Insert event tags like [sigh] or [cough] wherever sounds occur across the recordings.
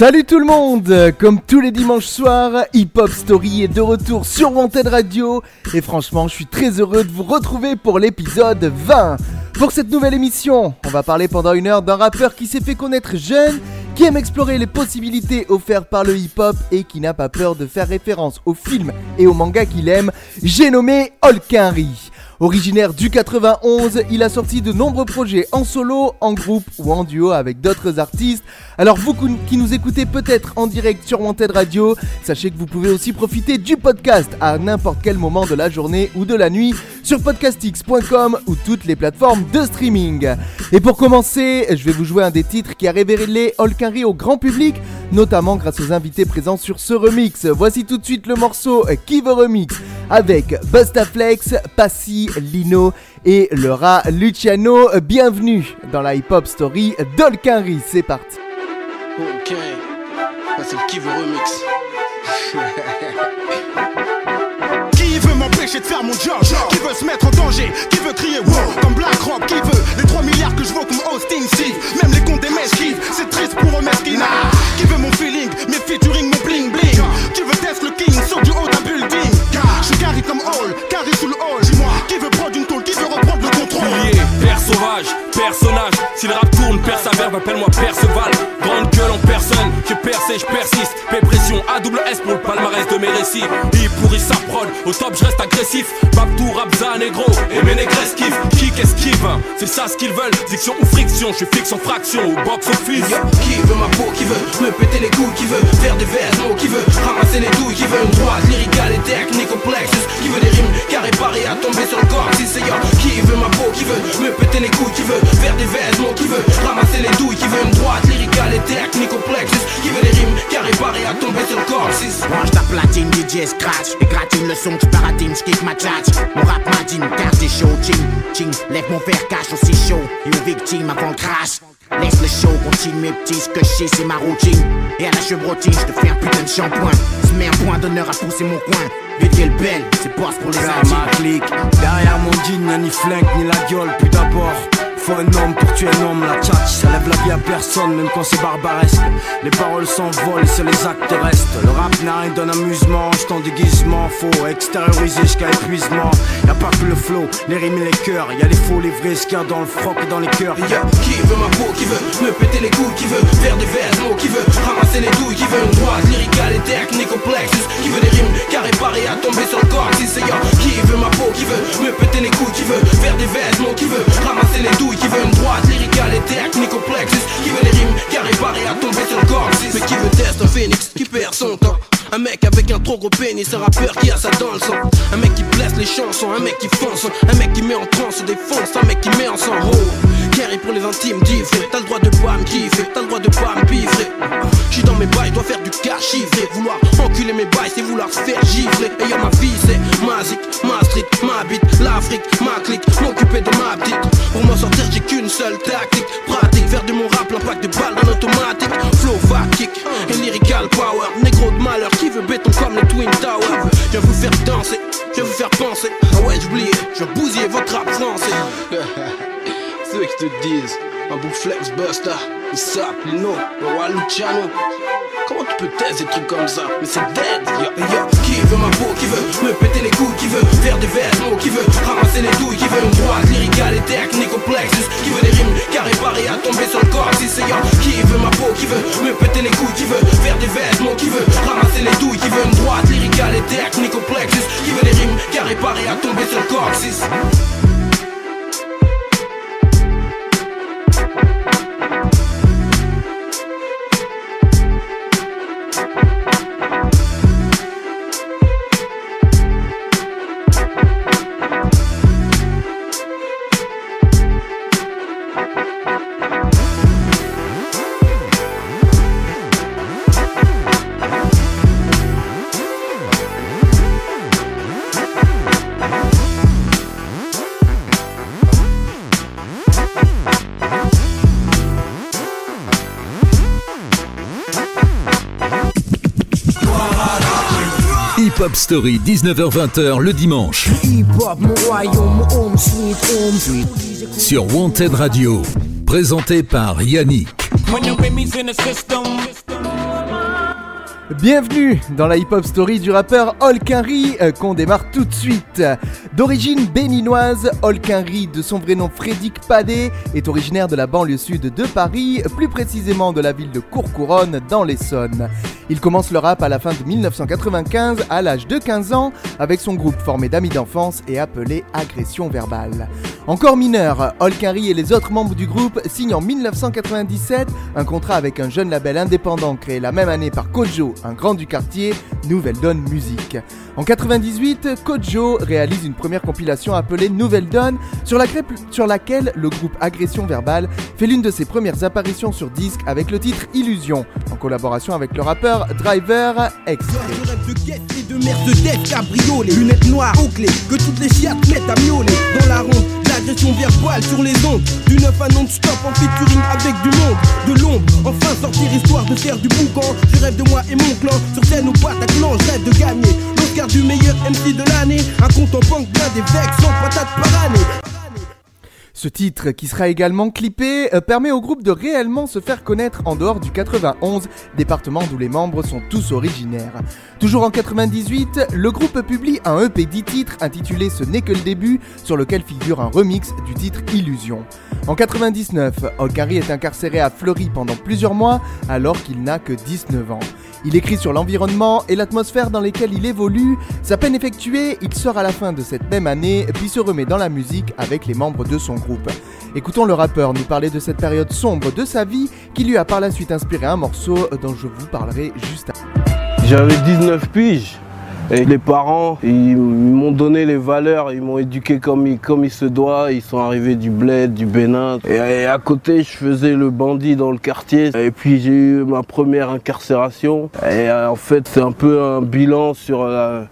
Salut tout le monde Comme tous les dimanches soirs, Hip Hop Story est de retour sur Wanted Radio et franchement je suis très heureux de vous retrouver pour l'épisode 20. Pour cette nouvelle émission, on va parler pendant une heure d'un rappeur qui s'est fait connaître jeune, qui aime explorer les possibilités offertes par le hip-hop et qui n'a pas peur de faire référence aux films et aux mangas qu'il aime, j'ai nommé Holkinry. Originaire du 91, il a sorti de nombreux projets en solo, en groupe ou en duo avec d'autres artistes. Alors vous qui nous écoutez peut-être en direct sur Wanted Radio, sachez que vous pouvez aussi profiter du podcast à n'importe quel moment de la journée ou de la nuit sur podcastx.com ou toutes les plateformes de streaming. Et pour commencer, je vais vous jouer un des titres qui a révélé Holkinry au grand public, notamment grâce aux invités présents sur ce remix. Voici tout de suite le morceau Qui veut remix avec Bustaflex, Passy, Lino et le rat Luciano. Bienvenue dans la hip-hop story d'Olkinry. C'est parti. Ok, c'est le remix. [laughs] m'empêcher de faire mon job. Qui veut se mettre en danger Qui veut crier wow. Comme BlackRock Qui veut les 3 milliards que je vaux comme Austin Steve Même les comptes des mesquives, c'est triste pour eux mesquina Qui veut mon feeling, mes featuring, mon bling bling. Qui veut test le king sur du haut d'un building. Je carré comme Hall, carré sous le hall. Qui veut prendre une tôle, qui veut reprendre le Pilier, père sauvage, personnage. Si le rap tourne, père sa appelle-moi Perceval. Grande gueule en personne, j'ai percé, je persiste. Pépression, A double S pour le palmarès de mes récits. Il pourrit sa prod, au top je reste agressif. Babtou, Rabza, négro, et mes négresses kiffent. Qui qu'esquive, c'est ça ce qu'ils veulent. Diction ou friction, je suis fixe en fraction. Au box office. Yo, qui veut ma peau, qui veut me péter les couilles, qui veut faire des vêtements, qui veut ramasser les douilles, qui veut une droite lyricale et technique complexe, qui veut des rimes carré paré à tomber sur le corps, si c'est yo, qui veut ma qui veut me péter les couilles, qui veut faire des vêtements, qui veut ramasser les douilles, qui veut une droite lyricale et technique complexe, qui veut des rimes carré paré à tomber sur le corps, si Mange ta platine, DJ scratch Et gratine le son, tu paratines, j'kiffe ma tchatch. Mon rap madine, car t'es chaud, ching Lève mon verre, cache aussi chaud Et aux victimes avant le crash Laisse le show, continue mes petits, ce que je sais c'est ma routine. Et à la chevrotine, je te fais un putain de shampoing. Se mets un point d'honneur à pousser mon coin. Le belle, c'est boss pour les Ferme ma clique Derrière mon jean, ni flingue ni la gueule Puis d'abord, un homme pour tuer un homme La tchatch, ça lève la vie à personne Même quand c'est barbaresque Les paroles s'envolent et c'est les actes restent Le rap n'a rien d'un amusement J'suis en déguisement, faut extérioriser jusqu'à épuisement Y'a pas que le flow, les rimes et les cœurs Y'a les faux, les vrais, ce dans le froc et dans les cœurs Yo, qui veut ma peau, qui veut me péter les couilles, qui veut faire des vêtements, qui veut ramasser les douilles, qui veut une droite lyricale et technique complexe, qui veut des rimes carré paré à tomber sur le corps, si c'est yo, qui veut ma peau, qui veut me péter les couilles, qui veut faire des vêtements, qui veut ramasser les douilles, qui veut une droite lyricale et technique complexe, qui veut des rimes carré paré à tomber sur le corps, mais qui veut tester un phénix qui perd son temps. Un mec avec un trop gros pénis, un rappeur qui a ça dans le sang. Un mec qui blesse les chansons, un mec qui fonce. Un mec qui met en transe, défonce, un mec qui met en sang. Oh. Carré pour les intimes, diffré. T'as le droit de pas me kiffer, t'as le droit de pas me piffrer. J'suis dans mes bails, dois faire du cash chiffré. Vouloir enculer mes bails, c'est vouloir se faire gifler. Et ma vie c'est ma zik, ma street, ma bite L'Afrique, ma clique, je bousiller votre français [laughs] Ceux qui te disent. Un bout flex buster, il sape, Lino, le roi Luciano Comment tu peux tester des trucs comme ça? Mais c'est dead Qui veut ma peau, qui veut me péter les couilles Qui veut faire des vêtements, qui veut ramasser les douilles Qui veut une droite lyricale et technique complexe Qui veut des rimes carré paré à tomber sur le corps yo, qui veut ma peau, qui veut me péter les couilles Qui veut faire des vêtements, qui veut ramasser les douilles Qui veut une droite lyricale et technique complexe Qui veut des rimes carré paré à tomber sur le corps Si Hip Hop Story 19h-20h le dimanche. Sur Wanted Radio, présenté par Yannick. Bienvenue dans la hip-hop story du rappeur Olkinry euh, qu'on démarre tout de suite. D'origine béninoise, Olkinry, de son vrai nom Frédéric Padé, est originaire de la banlieue sud de Paris, plus précisément de la ville de Courcouronne dans l'Essonne. Il commence le rap à la fin de 1995 à l'âge de 15 ans avec son groupe formé d'amis d'enfance et appelé Agression Verbale. Encore mineur, Olkinry et les autres membres du groupe signent en 1997 un contrat avec un jeune label indépendant créé la même année par Kojo, un grand du quartier, Nouvelle Donne Musique. En 98, Kojo réalise une première compilation appelée Nouvelle Donne, sur, laquelle le groupe Agression Verbale fait l'une de ses premières apparitions sur disque avec le titre Illusion, en collaboration avec le rappeur Driver ronde. L'agression verbale sur les ondes, du neuf à non-stop en featuring avec du monde, de l'ombre. Enfin sortir histoire de faire du boucan. Je rêve de moi et mon clan sur scène au Bataclan, je rêve de gagner l'Oscar du meilleur MC de l'année. Un compte en banque plein des vex, sans patates par année. Ce titre, qui sera également clippé, euh, permet au groupe de réellement se faire connaître en dehors du 91, département d'où les membres sont tous originaires. Toujours en 98, le groupe publie un EP 10 titres intitulé Ce n'est que le début, sur lequel figure un remix du titre Illusion. En 99, Olkari est incarcéré à Fleury pendant plusieurs mois alors qu'il n'a que 19 ans. Il écrit sur l'environnement et l'atmosphère dans lesquelles il évolue. Sa peine effectuée, il sort à la fin de cette même année, puis se remet dans la musique avec les membres de son groupe. Écoutons le rappeur nous parler de cette période sombre de sa vie qui lui a par la suite inspiré un morceau dont je vous parlerai juste après. J'avais 19 piges. Et les parents, ils m'ont donné les valeurs, ils m'ont éduqué comme il, comme il se doit. Ils sont arrivés du bled, du Bénin. Et, à côté, je faisais le bandit dans le quartier. Et puis j'ai eu ma première incarcération. Et euh, en fait, c'est un peu un bilan sur la,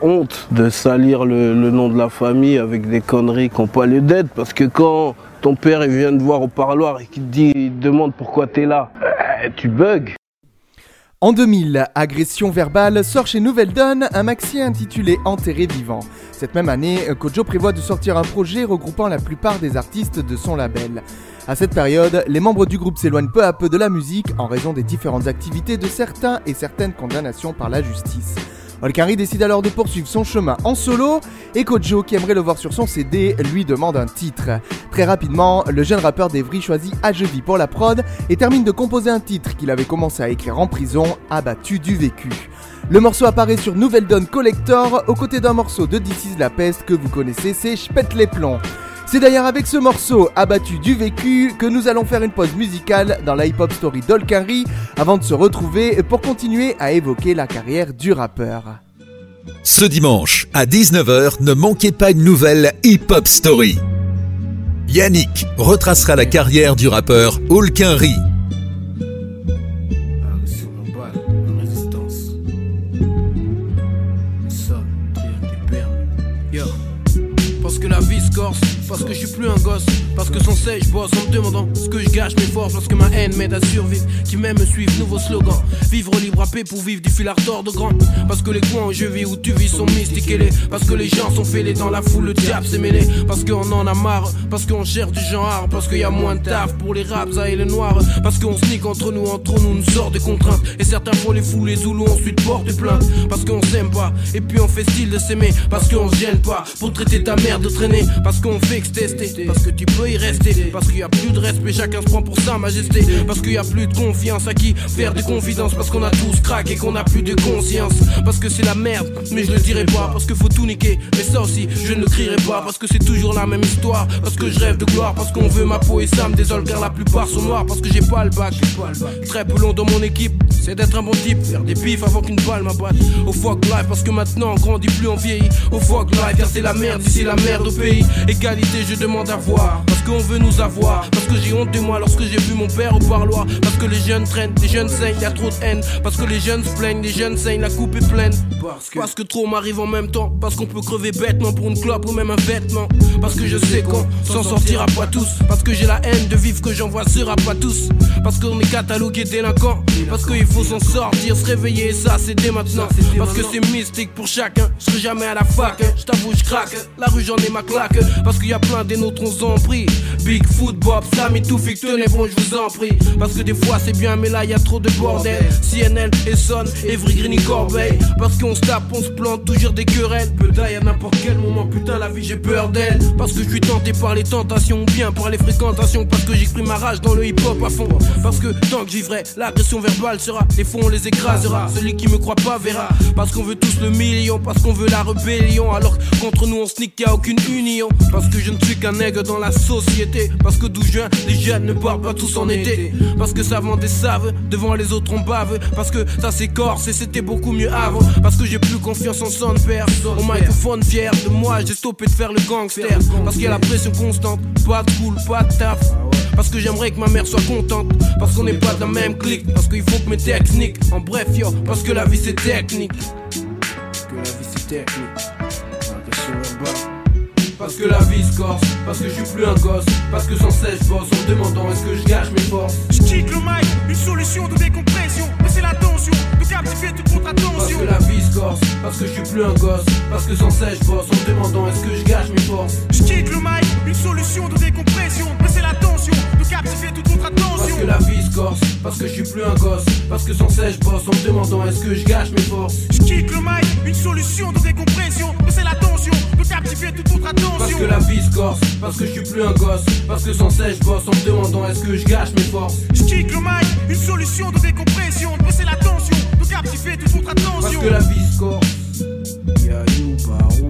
honte de salir le, nom de la famille avec des conneries qui n'ont pas lieu. Parce que quand ton père vient te voir au parloir et qu'il te dit, il te demande pourquoi tu es là, euh, tu bugs. En 2000, Agression verbale sort chez Nouvelle Donne un maxi intitulé Enterré vivant. Cette même année, Kojo prévoit de sortir un projet regroupant la plupart des artistes de son label. À cette période, les membres du groupe s'éloignent peu à peu de la musique en raison des différentes activités de certains et certaines condamnations par la justice. Olkari décide alors de poursuivre son chemin en solo et Kojo, qui aimerait le voir sur son CD, lui demande un titre. Très rapidement, le jeune rappeur d'Evry choisit Ajevi pour la prod et termine de composer un titre qu'il avait commencé à écrire en prison, Abattu du vécu. Le morceau apparaît sur Nouvelle Donne Collector aux côtés d'un morceau de This La Peste que vous connaissez, c'est J'pète les plombs. C'est d'ailleurs avec ce morceau abattu du vécu que nous allons faire une pause musicale dans la hip-hop story d'Olkinry avant de se retrouver pour continuer à évoquer la carrière du rappeur. Ce dimanche à 19h, ne manquez pas une nouvelle hip-hop story. Yannick retracera la carrière du rappeur Olkinry. Parce que la vie se corse parce que je suis plus un gosse, parce que sans cesse je bosse en me demandant ce que je gâche mes forces, parce que ma haine m'aide à survivre, qui m'aime me suivre, nouveau slogan. Vivre libre à paix pour vivre du fil d'or de grand. Parce que les coins où je vis, où tu vis sont mystiques les. Parce que les gens sont fêlés dans la foule, le diable s'est mêlé. Parce qu'on en a marre, parce qu'on cherche du genre, parce qu'il y a moins de taf pour les raps, et les noirs. Parce qu'on sneak entre nous, entre nous, nous sort des contraintes. Et certains font les fous, les zoulous, ensuite portent plainte. Parce qu'on s'aime pas, et puis on fait style de s'aimer. Parce qu'on se gêne pas pour traiter ta mère de traîner. Parce qu'on fait parce que tu peux y rester. Parce qu'il y a plus de respect, chacun se prend pour sa majesté. Parce qu'il y a plus de confiance à qui faire de confidence. Parce qu'on a tous craqué et qu'on a plus de conscience. Parce que c'est la merde, mais je le dirai pas. Parce que faut tout niquer, mais ça aussi, je ne le crierai pas. Parce que c'est toujours la même histoire. Parce que je rêve de gloire. Parce qu'on veut ma peau et ça me désole car la plupart sont noirs. Parce que j'ai pas le bac. Très peu long dans mon équipe, c'est d'être un bon type. Faire des pifs avant qu'une balle m'abatte. Au fuck life, parce que maintenant on grandit plus, on vieillit. Au fuck life, car c'est la merde, ici la merde au pays. Égalité, je demande à voir. Parce qu'on veut nous avoir. Parce que j'ai honte de moi lorsque j'ai vu mon père au parloir. Parce que les jeunes traînent, les jeunes saignent, y a trop de haine. Parce que les jeunes se plaignent, les jeunes saignent, la coupe est pleine. Parce que, trop m'arrive en même temps. Parce qu'on peut crever bêtement pour une clope ou même un vêtement. Parce que je sais qu'on s'en sortira pas tous. Parce que j'ai la haine de vivre que j'envoie sera pas tous. Parce qu'on est catalogué délinquant. Parce qu'il faut s'en sortir, se réveiller, ça c'est dès maintenant. Parce que c'est mystique pour chacun. Je serai jamais à la fac, je t'avoue, je craque. La rue j'en ai ma claque. Parce qu'il y a plein des nôtres, on s'en prie. Big Foot, Bob, Sammy, tout tenez bon, je vous en prie. Parce que des fois c'est bien, mais là y a trop de bordel. CNL, Essonne, Evry, Green, Corbeil. Parce qu'on se tape, on se plante, toujours des querelles. Peut à n'importe quel moment, putain, la vie j'ai peur d'elle. Parce que je suis tenté par les tentations, bien par les fréquentations. Parce que j'exprime ma rage dans le hip hop à fond. Parce que tant que vivrai, l'agression verbale sera. Les fonds on les écrasera. Celui qui me croit pas verra. Parce qu'on veut tous le million, parce qu'on veut la rébellion. Alors contre nous on sneak, y'a aucune union. Parce que je ne suis qu'un nègre dans la société. Parce que d'où je viens, les jeunes ne parlent pas tous en été. Parce que ça vend des saves, devant les autres on bave. Parce que ça s'écorce et c'était beaucoup mieux avant. Parce que j'ai plus confiance en son père. Au microphone fier de moi, j'ai stoppé de faire le gangster. Parce qu'il y a la pression constante, pas de cool, pas de taf. Parce que j'aimerais que ma mère soit contente. Parce qu'on n'est pas de la même clique. Parce qu'il faut que mes techniques. En bref, yo, parce que la vie c'est technique. Parce que la vie c'est technique. Parce que la vie se corse, parce que je suis plus un gosse, parce que sans cesse je bosse en me demandant est-ce que je gâche mes forces. Je kick le mic, une solution de décompression, mais c'est la tension, de captiver toute votre attention. Parce que la vie se corse, parce que je suis plus un gosse, parce que sans cesse je bosse en me demandant est-ce que je gâche mes forces. Je kick le mic, une solution de décompression, mais c'est la tension, de captiver toute votre attention. Parce que la vie se corse, parce que je suis plus un gosse, parce que sans cesse je bosse en me demandant est-ce que je gâche mes forces. Je kick le mic, une solution de décompression, de toute votre attention. Parce que la vie se corse, parce que je suis plus un gosse, parce que sans cesse je bosse en me demandant est-ce que je gâche mes forces. Je kick le mic, une solution de décompression, mais c'est la tension, de captiver toute votre attention. Parce que la vie se corse, y'a you Barou. On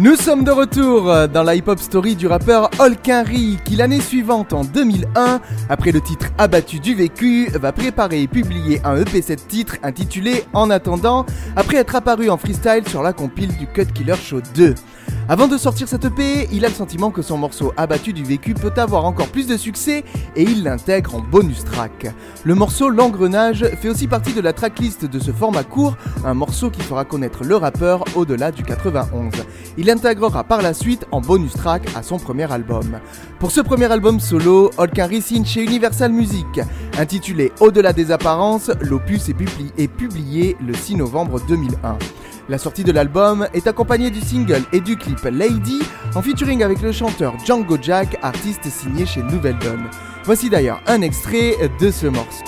Nous sommes de retour euh, dans la hip-hop story du rappeur Holkinry qui l'année suivante en 2001, après le titre Abattu du vécu, va préparer et publier un EP7 titre intitulé En attendant, après être apparu en freestyle sur la compile du Cut Killer Show 2. Avant de sortir cette EP, il a le sentiment que son morceau Abattu du vécu peut avoir encore plus de succès et il l'intègre en bonus track. Le morceau L'engrenage fait aussi partie de la tracklist de ce format court, un morceau qui fera connaître le rappeur au-delà du 91. Il intégrera par la suite en bonus track à son premier album. Pour ce premier album solo, Holkinry signe chez Universal Music. Intitulé Au-delà des apparences, l'opus est publié le 6 novembre 2001. La sortie de l'album est accompagnée du single et du clip Lady en featuring avec le chanteur Django Jack, artiste signé chez Nouvelle Donne. Voici d'ailleurs un extrait de ce morceau.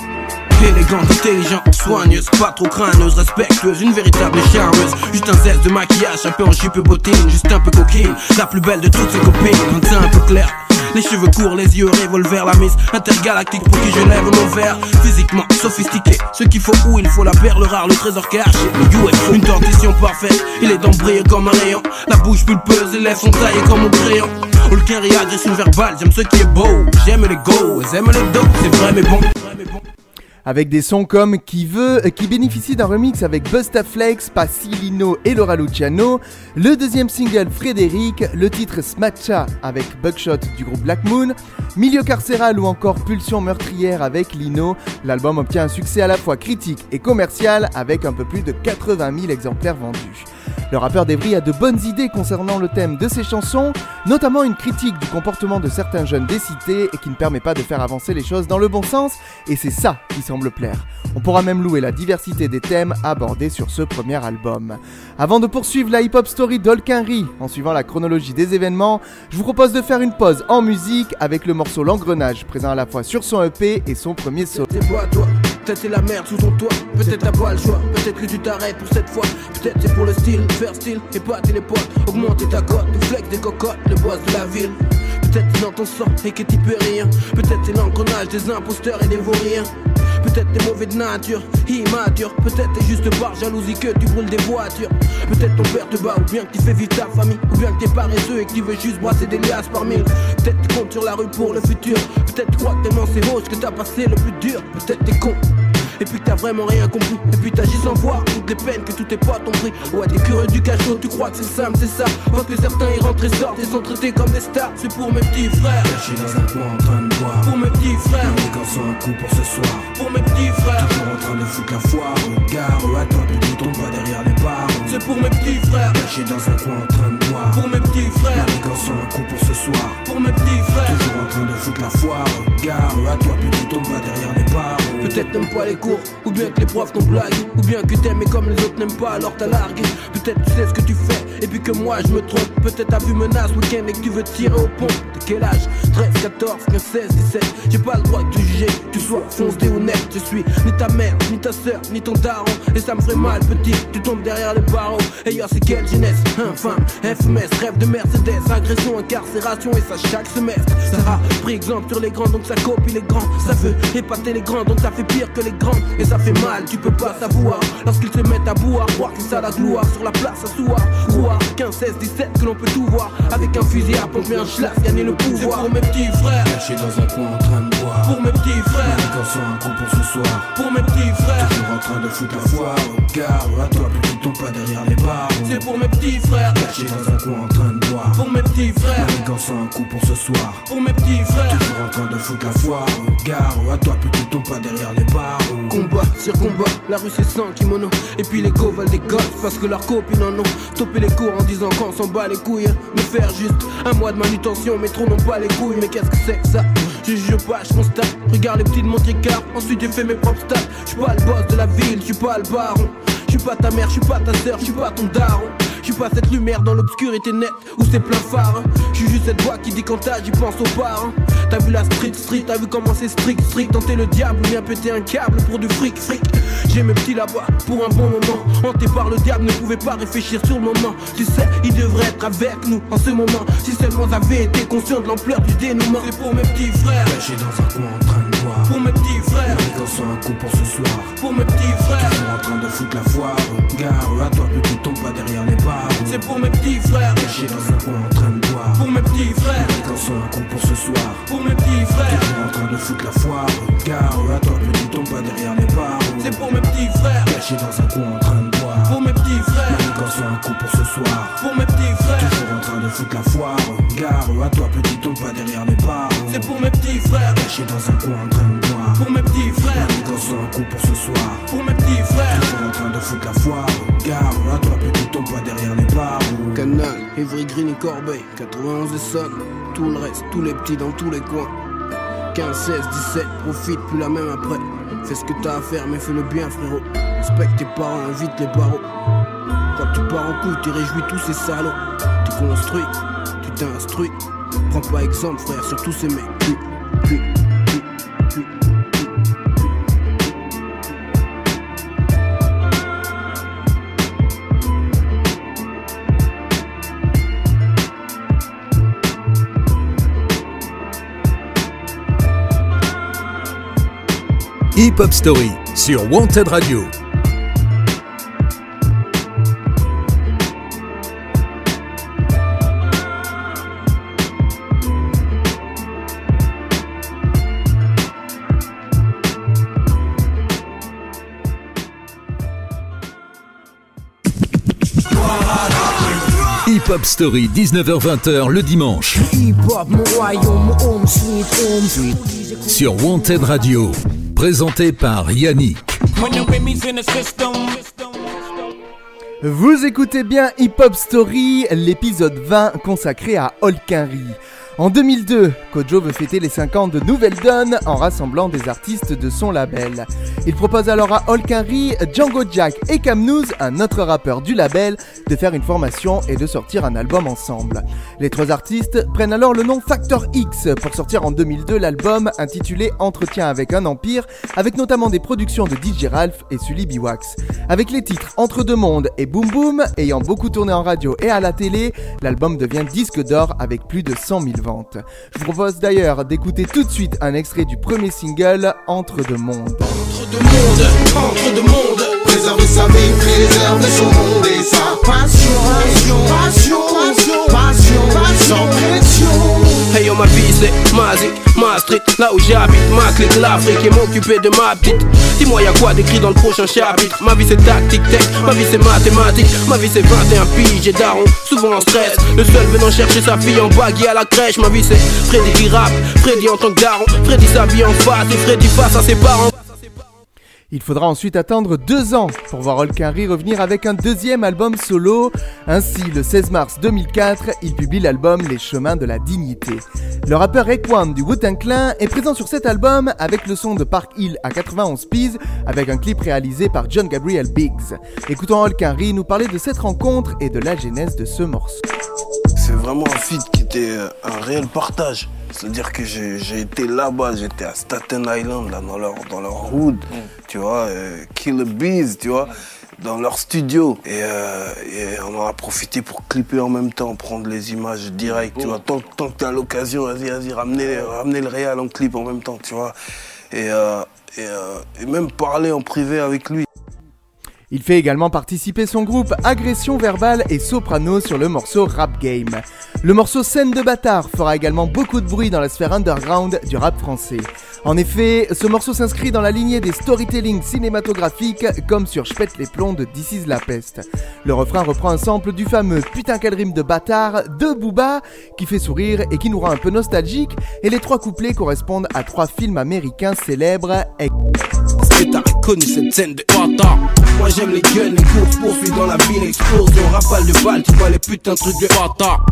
Élégante, intelligente, soigneuse, pas trop crâneuse, respectueuse, une véritable charmeuse. Juste un zeste de maquillage, un peu en jupe bottine, juste un peu coquine. La plus belle de toutes ses copines, un teint un peu clair. Les cheveux courts, les yeux revolver, la mise intergalactique pour qui je lève mon verre. Physiquement sophistiqué, ce qu'il faut où il faut la perle rare, le trésor caché. Le UFO, une dentition parfaite, il est d'embrayé comme un rayon. La bouche pulpeuse, les lèvres sont taillées comme au crayon. Holkinry agression verbale, j'aime ce qui est beau. J'aime les go, j'aime les dos, c'est vrai mais bon. Avec des sons comme Qui veut, euh, qui bénéficie d'un remix avec Bustaflex, Passilino et Laura Luciano, le deuxième single Frédéric, le titre Smatcha avec Buckshot du groupe Black Moon, Milieu carcéral ou encore Pulsion meurtrière avec Lino, l'album obtient un succès à la fois critique et commercial avec un peu plus de 80 000 exemplaires vendus. Le rappeur d'Evry a de bonnes idées concernant le thème de ses chansons, notamment une critique du comportement de certains jeunes des cités et qui ne permet pas de faire avancer les choses dans le bon sens, et c'est ça qui On pourra même louer la diversité des thèmes abordés sur ce premier album. Avant de poursuivre la hip-hop story d'Olkinry, en suivant la chronologie des événements, je vous propose de faire une pause en musique avec le morceau L'engrenage, présent à la fois sur son EP et son premier solo. Peut-être t'es mauvais de nature, immature. Peut-être t'es juste par jalousie que tu brûles des voitures. Peut-être ton père te bat, ou bien que tu fais vivre ta famille. Ou bien que t'es paresseux et que tu veux juste brasser des liasses par mille. Peut-être tu comptes sur la rue pour le futur. Peut-être crois que tellement c'est roche que t'as passé le plus dur. Peut-être t'es con. Et puis t'as vraiment rien compris. Et puis t'agis sans voir toutes les peines que tout tes potes ont pris. Ouais t'es curieux du cachot, tu crois que c'est simple, c'est ça. Parce que certains y rentrent et sortent et sont traités comme des stars. C'est pour mes petits frères. Cachés dans un coin en train de boire. Pour mes petits frères. Les gars sont un coup pour ce soir. Pour mes petits frères. Toujours en train de foutre la foire. Regarde à toi petit tombe pas derrière les barres. C'est pour mes petits frères. Cachés dans un coin en train de boire. Pour mes petits frères. Les gars sont un coup pour ce soir. Pour mes petits frères. Toujours en train de foutre la foire. Regarde à toi petit tombe pas derrière les barres Peut-être t'aimes pas les cours, ou bien que les profs t'ont blagué, ou bien que t'aimes et comme les autres n'aiment pas alors t'as largué. Peut-être tu sais ce que tu fais, et puis que moi je me trompe. Peut-être t'as vu menace week-end et que tu veux tirer au pont. De quel âge? 13, 14, 15, 16, 17. J'ai pas le droit de juger, tu sois foncé net. Je suis ni ta mère, ni ta soeur, ni ton daron. Et ça me ferait mal, petit, tu tombes derrière les barreaux. Et c'est quelle jeunesse? Enfin, FMS, rêve de Mercedes, agression, incarcération, et ça chaque semestre. Ça a pris exemple sur les grands, donc ça copie les grands. Ça veut épater les grands, donc ça fait pire que les grands Et ça fait mal, tu peux pas savoir. Lorsqu'ils se mettent à boire, croire que ça la gloire Sur la place à soir, roi 15, 16, 17, que l'on peut tout voir. Avec un fusil à pomper un schlass, gagner le pouvoir. Pour mes petits frères. Cachés dans un coin en train de boire. Pour mes petits frères. Gars sont un coup pour ce soir. Pour mes petits frères. Toujours en train de foutre la foire Regarde à toi tombe pas derrière les barres. C'est pour mes petits frères. Cachés dans un coin en train de boire. Pour mes petits frères. Les gars sont un coup pour ce soir. Pour mes petits frères. Toujours en train de foutre la foire. Regarde à toi petit tombe pas derrière les barres. Combat sur combat, la rue c'est sans kimono. Et puis les go veulent des gosses parce que leurs copines en ont. Topé les cours en disant qu'on s'en bat les couilles Me faire juste un mois de manutention mais trop n'ont pas les couilles. Mais qu'est-ce que c'est que ça? Je juge pas, je constate. Regarde les petits de mon tricard Ensuite j'ai fait mes propres stats. Je suis pas le boss de la ville, je suis pas le baron Je suis pas ta mère, je suis pas ta soeur, je suis pas ton daron je suis pas cette lumière dans l'obscurité nette où c'est plein phare. Je suis juste cette voix qui dit quand t'as, j'y pense aux parents. T'as vu la street street, t'as vu comment c'est strict strict. Tenter le diable ou bien péter un câble pour du fric fric. J'ai mes petits là-bas pour un bon moment. Hanté par le diable, ne pouvait pas réfléchir sur le moment. Tu sais, il devrait être avec nous en ce moment. Si seulement j'avais été conscient de l'ampleur du dénouement. C'est pour mes petits frères. Cachés dans un coin en train boire. Pour mes petits frères. Sont un coup pour ce soir. Pour mes petits frères. Toujours en train de foutre la foire. Regarde à toi petit tombe pas derrière les barres. C'est pour mes petits frères. Cachés dans un coin en train de boire. Pour mes petits frères. Sont un coup pour ce soir. Pour mes petits frères. Toujours en train de foutre la foire. Regarde à toi petit tombe pas derrière les barres. C'est pour mes petits frères. Cachés dans un coin en train de. Pour mes petits frères. Sont un coup pour ce soir. Pour mes petits frères. Toujours en train de foutre la foire. Regarde à toi petit tombe pas derrière les barres. C'est pour mes petits frères. Cachés dans un coin en train de boire. Pour mes petits frères. Sont un coup pour ce soir. Pour mes petits frères. Toujours en train de foutre la foire. Regarde à toi petit tombe pas derrière les barres. Canal, Evry Green et Corbeil, 91 et Son, tout le reste, tous les petits dans tous les coins. 15, 16, 17, profite plus la même après. Fais ce que t'as à faire, mais fais le bien, frérot. Respecte tes parents, invite les barreaux. Quand tu pars en couille, tu réjouis tous ces salauds. Tu construis, tu t'instruis. Prends pas exemple, frère, sur tous ces mecs. Hip Hop Story sur Wanted Radio. Hip Hop Story, 19h-20h le dimanche. Sur Wanted Radio. Présenté par Yannick. Vous écoutez bien Hip Hop Story, l'épisode 20 consacré à Holkinry. En 2002, Kojo veut fêter les 5 ans de Nouvelle Donne en rassemblant des artistes de son label. Il propose alors à Holkinry, Django Jack et Camnouz, un autre rappeur du label, de faire une formation et de sortir un album ensemble. Les trois artistes prennent alors le nom Factor X pour sortir en 2002 l'album intitulé Entretien avec un empire, avec notamment des productions de DJ Ralph et Sully Biwax. Avec les titres Entre deux mondes et Boom Boom, ayant beaucoup tourné en radio et à la télé, l'album devient disque d'or avec plus de 100 000 Je vous propose d'ailleurs d'écouter tout de suite un extrait du premier single Entre deux mondes. Entre deux mondes, entre deux mondes. Préserver sa vie, préserver son monde et sa passion. Passion, passion, passion, sans pression. Hey yo ma vie c'est ma zik, ma street Là où j'habite, ma clique, l'Afrique Et m'occuper de ma petite. Dis-moi y'a quoi d'écrit dans le prochain chapitre? Ma vie c'est tactique, tech, ma vie c'est mathématique. Ma vie c'est 21 piges et daron, souvent en stress. Le seul venant chercher sa fille en baguille à la crèche. Ma vie c'est Freddy qui rappe, Freddy en tant que daron. Freddy s'habille en face et Freddy face à ses parents Il faudra ensuite attendre deux ans pour voir Holkinry revenir avec un deuxième album solo. Ainsi, le 16 mars 2004, il publie l'album Les Chemins de la Dignité. Le rappeur Raekwon du Wu-Tang Clan est présent sur cet album avec le son de Park Hill à 91 Peas avec un clip réalisé par John Gabriel Biggs. Écoutons Holkinry nous parler de cette rencontre et de la genèse de ce morceau. C'est vraiment un feat qui était euh, un réel partage. C'est-à-dire que j'ai été là-bas, j'étais à Staten Island, là, dans leur, dans leur hood, tu vois, euh, Killer Bees, tu vois, dans leur studio. Et, euh, et on en a profité pour clipper en même temps, prendre les images direct, tu vois. Tant, tant que t'as l'occasion, vas-y, vas-y, ramenez, ramenez le réel en clip en même temps, tu vois. Et, euh, et, et même parler en privé avec lui. Il fait également participer son groupe Agression Verbale et Soprano sur le morceau Rap Game. Le morceau Scène de bâtard fera également beaucoup de bruit dans la sphère underground du rap français. En effet, ce morceau s'inscrit dans la lignée des storytelling cinématographiques comme sur J'pète les plombs de This is la peste. Le refrain reprend un sample du fameux Putain quel rime de bâtard de Booba qui fait sourire et qui nous rend un peu nostalgique et les trois couplets correspondent à trois films américains célèbres j'aime les guns, les courses poursuites dans la ville, explosion, rafale de balles, tu vois les putains de trucs de bâtard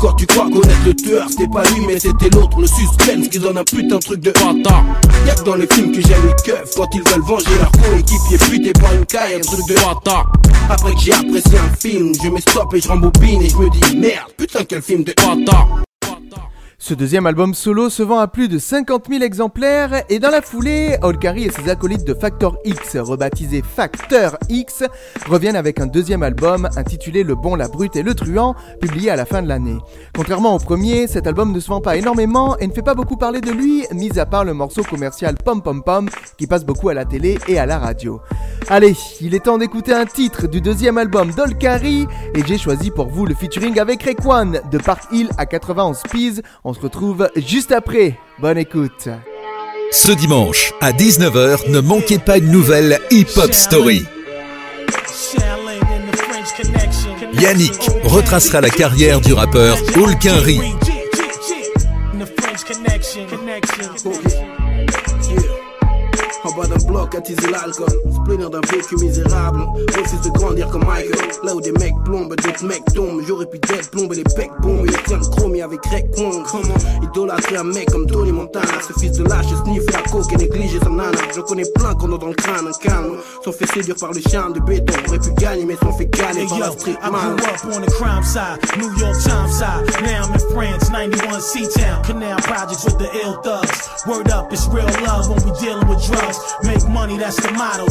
Quand tu crois connaître le tueur, c'était pas lui mais c'était l'autre, le suspense qui donne un putain de truc de bâtard Y'a que dans les films que j'aime les keufs quand ils veulent venger leur coéquipier buté par une caille, un truc de bâtard Après que j'ai apprécié un film, je mets stop et je rembobine et je me dis merde, putain quel film de bâtard Ce deuxième album solo se vend à plus de 50 000 exemplaires et dans la foulée, Holkari et ses acolytes de Factor X, rebaptisé Facteur X, reviennent avec un deuxième album intitulé Le Bon, la Brute et le Truand, publié à la fin de l'année. Contrairement au premier, cet album ne se vend pas énormément et ne fait pas beaucoup parler de lui, mis à part le morceau commercial Pom Pom Pom qui passe beaucoup à la télé et à la radio. Allez, il est temps d'écouter un titre du deuxième album d'Holkari et j'ai choisi pour vous le featuring avec Raekwon de Park Hill à 91 Peas. On se retrouve juste après. Bonne écoute. Ce dimanche à 19h, ne manquez pas une nouvelle Hip Hop Story. Yannick retracera la carrière du rappeur Hulkinry. Bloc, attiser l'alcool. Se plaindre d'un vécu misérable. Refuse de grandir comme Michael. Là où des mecs plombent, d'autres mecs tombent. J'aurais pu d'être plomber les becs bombes. Il tient le chromie avec Rec. Comment idolâtrer un mec comme Tony Montana? Ce fils de lâche sniffe la coke et néglige sa nana. Je connais plein qu'on a dans le crâne un calme. Sont fait séduire par le charme de béton. Aurait pu gagner, mais sont fait gagner Hey par yo, la street I man. grew up on the crime side, New York Times side. Now I'm in France, 91 C-Town, Canal Projects with the ill thugs. Word up, it's real love when we dealing with drugs. Make money, that's the motto.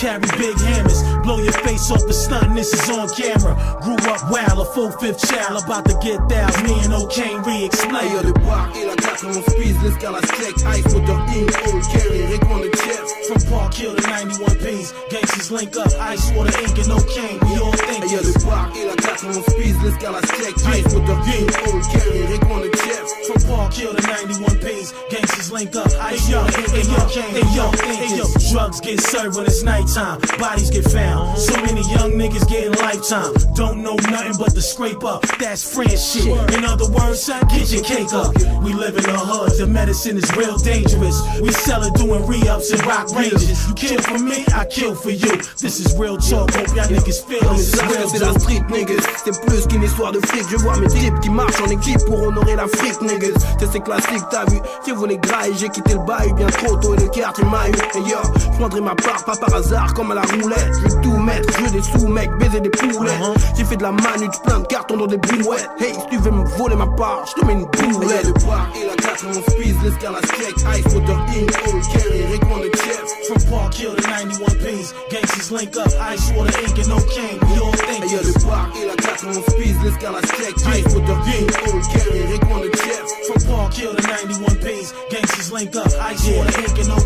Carry big hammers, blow your face off the stunt, this is on camera. Grew up wild, a full fifth child, about to get down. Me and O'Kane re-explain. Le bar et la carte on speed, l'escalade check, ice with the in, old carry, Rick on the chest. From Park Hill to 91 P's, gangsters link up, ice water, ink, and O'Kane. We all think le bar et la carte on speed, l'escalade check, ice with the in, old carry, Rick on the chest. From Park kill the 91 P's. Gangsters link up, ice yo, hey yo, hey yo, hey yo. Drugs get served when it's nighttime, bodies get found. So many young niggas getting lifetime. Don't know nothing but the scrape up. That's friend shit. In other words, son, get your cake up. We live in the hood, the medicine is real dangerous. We sell it doing re-ups and rock ranges. You kill for me, I kill for you. This is real talk, hope y'all niggas feel this is real c'est la street niggas C'est plus qu'une histoire de fric Je vois mes types qui marchent en équipe pour honorer l'Afrique niggas C'est classique t'as vu J'ai volé graille J'ai quitté le bail bien trop tôt et le quartier m'a eu Et yo Je prendrai ma part pas par hasard comme à la roulette. Je vais tout mettre Je veux des sous mec Baiser des poulets. J'ai fait de la manute plein de cartons dans des brouettes Hey si tu veux me voler ma part Je te mets une boulette Le bar et la 4 mon speed L'escalade check. Ice water in All carry de chef From Park Hill to 91 P's, gangsters link up, ice water, ink and no. We all think Hey, bar et la 4 mon speed L'escalade check. Ice water in All carry Rickman de chef From Park Hill to 91 P's, gangsters link up, ice water, ink and no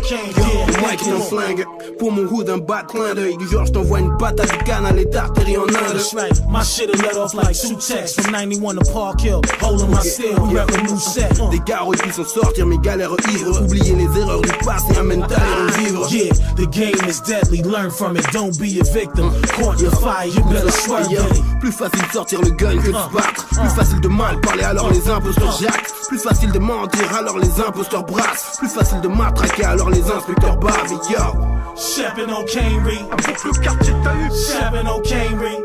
un flingue Pour mon hood un bat clin d'œil. Du genre je t'envoie une patate du canal et d'artillerie en Inde That's right, my shit'll let off like Sutex from 91 to Park Hill, holding my steel, we rep a new set. Uh. Des gars pu s'en sortir mais galères ivres. Oublier les erreurs du passé amène à les revivre Yeah, the game is deadly, learn from it, don't be a victim. Caught the fire, you better it. Plus facile de sortir le gun que de se battre. Plus facile de mal parler alors les imposteurs jactent. Plus facile de mentir alors les imposteurs brassent. Plus facile de matraquer alors les inspecteurs bavent. Et yo Sheppin' on Canery. Avec le quartier t'as eu Sheppin' on Canery.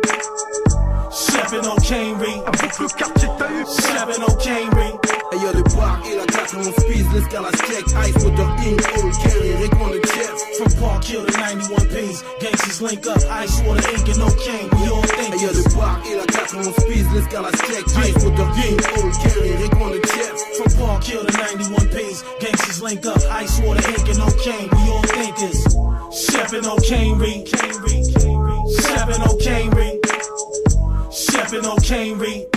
Sheppin' on Canery. Avec le quartier t'as eu Sheppin' on Canery. Et yo le bar et la 4 mon speed L'escalade check Ice water in All carry Rickman de chef From Park Hill to 91 P's, gangsters link up, ice water, ink and no cane. We all think Et yo le bar et la 4 mon speed L'escalade check Ice water in All carry Rickman de chef From Park Hill to 91 P's, gangsters link up, ice water, ink and no cane. We all thinkers. Sheppin' on Canery. Sheppin' on Canery. Sheppin' on Canery.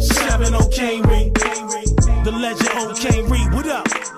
Sheppin' on Canery. The legend O. Canery, what up?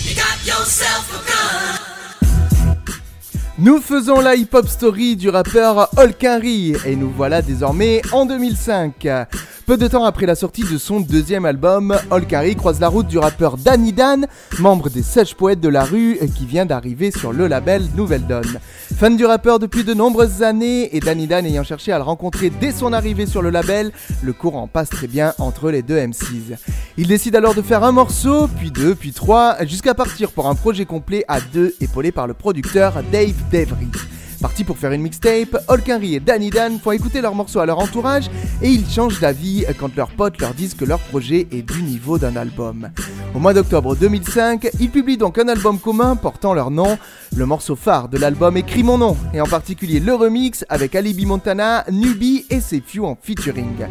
Nous faisons la hip-hop story du rappeur Holkinry et nous voilà désormais en 2005. Peu de temps après la sortie de son deuxième album, Holkinry croise la route du rappeur Danny Dan, membre des Sèches Poètes de la rue qui vient d'arriver sur le label Nouvelle Donne. Fan du rappeur depuis de nombreuses années et Danny Dan ayant cherché à le rencontrer dès son arrivée sur le label, le courant passe très bien entre les deux MCs. Il décide alors de faire un morceau, puis deux, puis trois, jusqu'à partir pour un projet complet à deux, épaulé par le producteur Dave Devry. Parti pour faire une mixtape, Holkinry et Danny Dan font écouter leur morceau à leur entourage et ils changent d'avis quand leurs potes leur disent que leur projet est du niveau d'un album. Au mois d'octobre 2005, ils publient donc un album commun portant leur nom. Le morceau phare de l'album est Crie mon nom, et en particulier le remix avec Alibi Montana, Nubi et Few en featuring.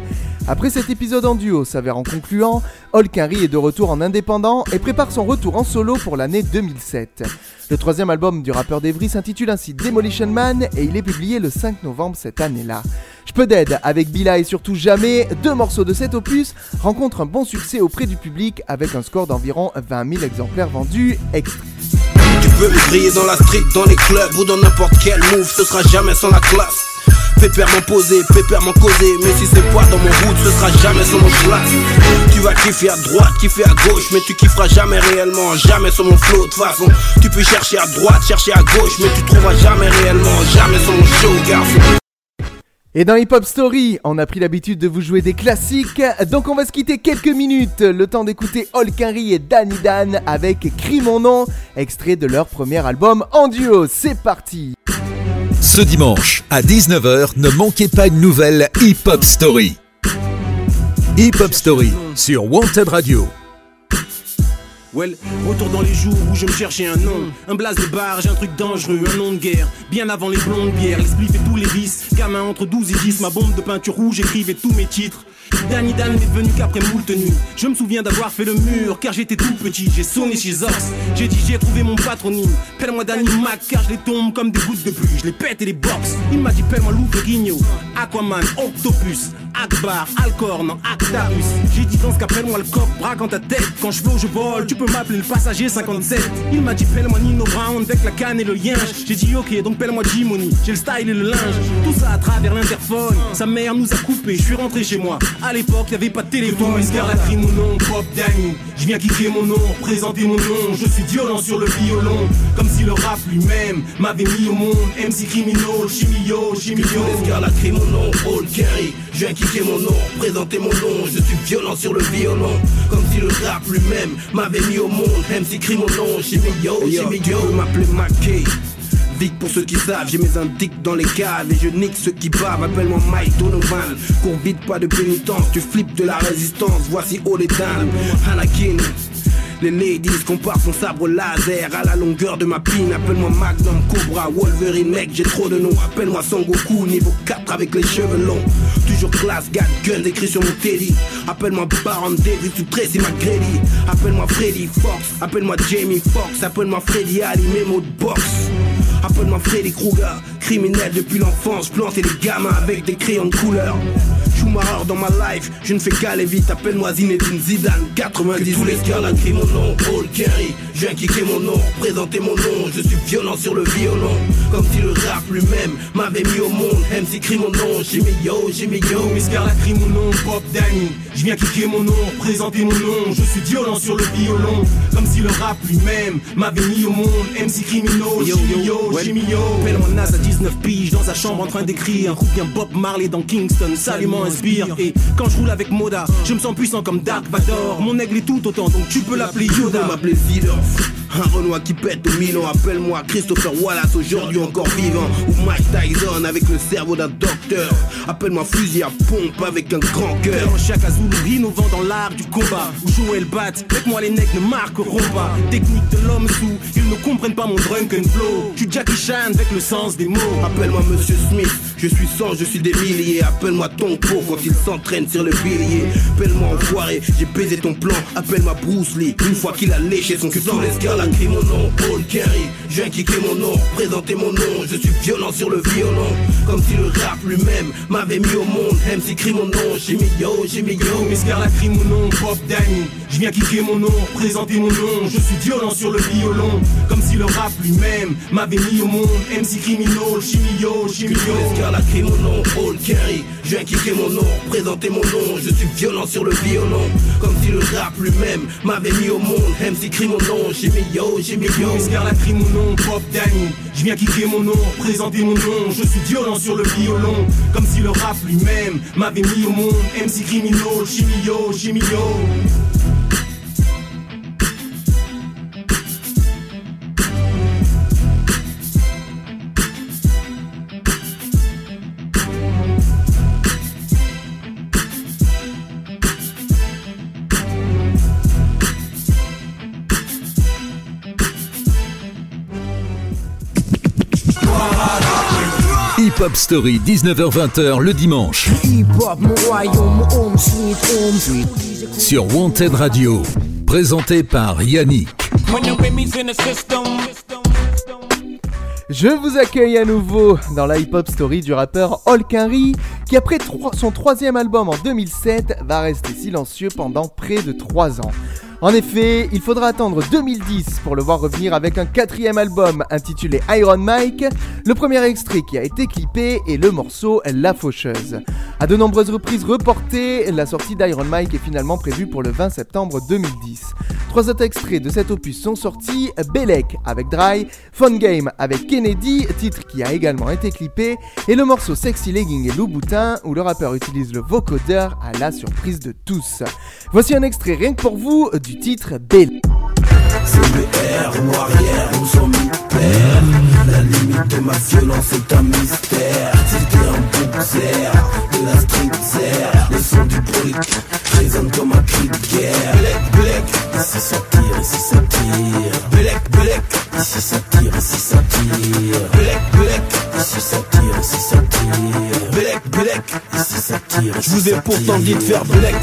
Après cet épisode en duo s'avérant concluant, Holkinry est de retour en indépendant et prépare son retour en solo pour l'année 2007. Le troisième album du rappeur d'Evry s'intitule ainsi Demolition Man et il est publié le 5 novembre cette année-là. J'peux d'aide avec Bila et surtout Jamais, deux morceaux de cet opus rencontrent un bon succès auprès du public avec un score d'environ 20 000 exemplaires vendus. Tu peux briller dans la street, dans les clubs ou dans n'importe quel move, ce sera jamais sans la classe. Pépèrement posé, pépèrement causé, mais si c'est pas dans mon route, ce sera jamais sur mon schlass. Tu vas kiffer à droite, kiffer à gauche, mais tu kifferas jamais réellement, jamais sur mon flow. De façon, tu peux chercher à droite, chercher à gauche, mais tu trouveras jamais réellement, jamais sur mon show, garçon. Et dans Hip Hop Story, on a pris l'habitude de vous jouer des classiques, donc on va se quitter quelques minutes, le temps d'écouter Holkinry et Danny Dan avec Crie mon nom, extrait de leur premier album en duo. C'est parti Ce dimanche, à 19h, ne manquez pas une nouvelle Hip Hop Story. Hip Hop Story sur Wanted Radio. Well, retour dans les jours où je me cherchais un nom Un blase de bar, j'ai un truc dangereux, un nom de guerre Bien avant les blondes bières, les et tous les vices Gamin entre 12 et 10, ma bombe de peinture rouge Écrivait tous mes titres Danny Dan n'est venu qu'après moult nuits. Je me souviens d'avoir fait le mur car j'étais tout petit. J'ai sonné chez Ox. J'ai dit j'ai trouvé mon patronyme. Pelle-moi Danny Mac car je les tombe comme des gouttes de pluie. Je les pète et les boxe. Il m'a dit pelle-moi Lou Ferrigno, Aquaman, Octopus, Akbar, Alcor, non Actarus. J'ai dit dans ce qu'appelle-moi le coq, braque en ta tête. Quand je flow, je vole, tu peux m'appeler le passager 57. Il m'a dit pelle-moi Nino Brown avec la canne et le yinche. J'ai dit ok, donc pelle-moi Jimony. J'ai le style et le linge. Tout ça à travers l'interphone. Sa mère nous a coupé, je suis rentré chez moi. À l'époque, y'avait pas de téléphone. la mon nom, Pop Danny. Je viens kicker mon nom, présenter mon nom. Je suis violent sur le violon. Comme si le rap lui-même m'avait mis au monde. MC Criminal, Chimio, Chimio. crie mon nom, Paul Kerry. Je viens kicker mon nom, présenter mon nom. Je suis violent sur le violon. Comme si le rap lui-même m'avait mis au monde. MC nom, Chimio, Chimio. m'appelait Mackay pour ceux qui savent, j'ai mes indiques dans les caves et je nique ceux qui bavent. Appelle-moi Mike Donovan. Cours vite, pas de pénitence, tu flippes de la résistance. Voici Oledan, Anakin. Les ladies comparent son sabre laser à la longueur de ma pine. Appelle-moi Magnum, Cobra, Wolverine, mec, j'ai trop de noms. Appelle-moi Sangoku, niveau 4 avec les cheveux longs. Toujours classe, gat, gun, écrit sur mon teddy. Appelle-moi Baron David, tu Tracy McGrady. Appelle-moi Freddy Fox, appelle-moi Jamie Fox, appelle-moi Freddy Ali, mémo de box. Appelle-moi Freddy Krueger, criminel depuis l'enfance, planter les gamins avec des crayons de couleur. Schumacher dans ma life, je ne fais qu'aller vite, appelle-moi Zinedine Zidane, 90 tous les gars crient mon nom, Paul Kerry, je viens kicker mon nom, présenter mon nom, je suis violent sur le violon, comme si le rap lui-même m'avait mis au monde, MC crie mon nom, Jimmy Yo, Jimmy Yo, Miss Carla crie mon nom, Pop Danny, je viens kicker mon nom, présenter mon nom, je suis violent sur le violon, comme si le rap lui-même m'avait mis au monde, MC Criminal, Jimmy Yo, Jimmy Yo, Appelle-moi Nas à 19 piges dans sa chambre en train d'écrire, ou bien Bob Marley dans Kingston, et quand je roule avec Moda, je me sens puissant comme Dark Vador. Mon aigle est tout autant, donc tu peux l'appeler Yoda. Un Renoir qui pète au Milan, appelle-moi Christopher Wallace, aujourd'hui encore vivant. Ou Mike Tyson avec le cerveau d'un docteur. Appelle-moi fusil à pompe avec un grand cœur. Chaque Zulu innovant dans l'art du combat. Où Joël bat, avec moi les necks ne marqueront pas. Technique de l'homme sous, ils ne comprennent pas mon drunken flow. Je suis Jackie Chan avec le sens des mots. Appelle-moi Monsieur Smith, je suis sans, je suis des milliers. Appelle-moi ton pot quand il s'entraîne sur le pilier. Appelle-moi enfoiré, j'ai baisé ton plan. Appelle-moi Bruce Lee, une fois qu'il a léché son sang crie mon nom, Paul Kerry. Je viens kicker mon nom, présenter mon nom. Je suis violent sur le violon, comme si le rap lui-même m'avait mis au monde. MC crie mon nom, Jimmy Yo, Jimmy Yo. Miss Carla crie mon nom, Pop Danny. Je viens kicker mon nom, présenter mon nom. Je suis violent sur le violon, comme si le rap lui-même m'avait mis au monde. MC criminal, Jimmy Yo, Jimmy Yo. Miss Carla crie mon nom, Paul Kerry. Je viens kicker mon nom, présenter mon nom. Je suis violent sur le violon, comme si le rap lui-même m'avait mis au monde. MC crie mon nom, Jimmy Yo, Jimmy Yo. Miss Carla crie mon nom, Pop Danny. Je viens kicker mon nom, présenter mon nom. Je suis violent sur le violon, comme si le rap lui-même m'avait mis au monde. MC criminal, Jimmy Yo, Jimmy Yo. Hip Hop Story, 19h-20h le dimanche. Sur Wanted Radio, présenté par Yannick. Je vous accueille à nouveau dans la hip-hop story du rappeur Henry, qui après son troisième album en 2007 va rester silencieux pendant près de 3 ans. En effet, il faudra attendre 2010 pour le voir revenir avec un quatrième album intitulé Iron Mike. Le premier extrait qui a été clippé est le morceau La Faucheuse. À de nombreuses reprises reportées, la sortie d'Iron Mike est finalement prévue pour le 20 septembre 2010. Trois autres extraits de cet opus sont sortis Belek avec Dry, Fun Game avec Kennedy, titre qui a également été clippé, et le morceau Sexy Legging et Louboutin où le rappeur utilise le vocodeur à la surprise de tous. Voici un extrait rien que pour vous titre Belek. CBR ou arrière, nous sommes hyper La limite de ma violence est un mystère. C'était un boxer de la street serre Les sons du brick résonnent comme un cri de guerre. Black, black, ici ça tire, ici ça tire. Black, black, ici ça tire, ici ça tire. Black, black, ici ça tire, ici ça tire. Black, black, ici ça tire, ici Je vous ai pourtant dit de faire black.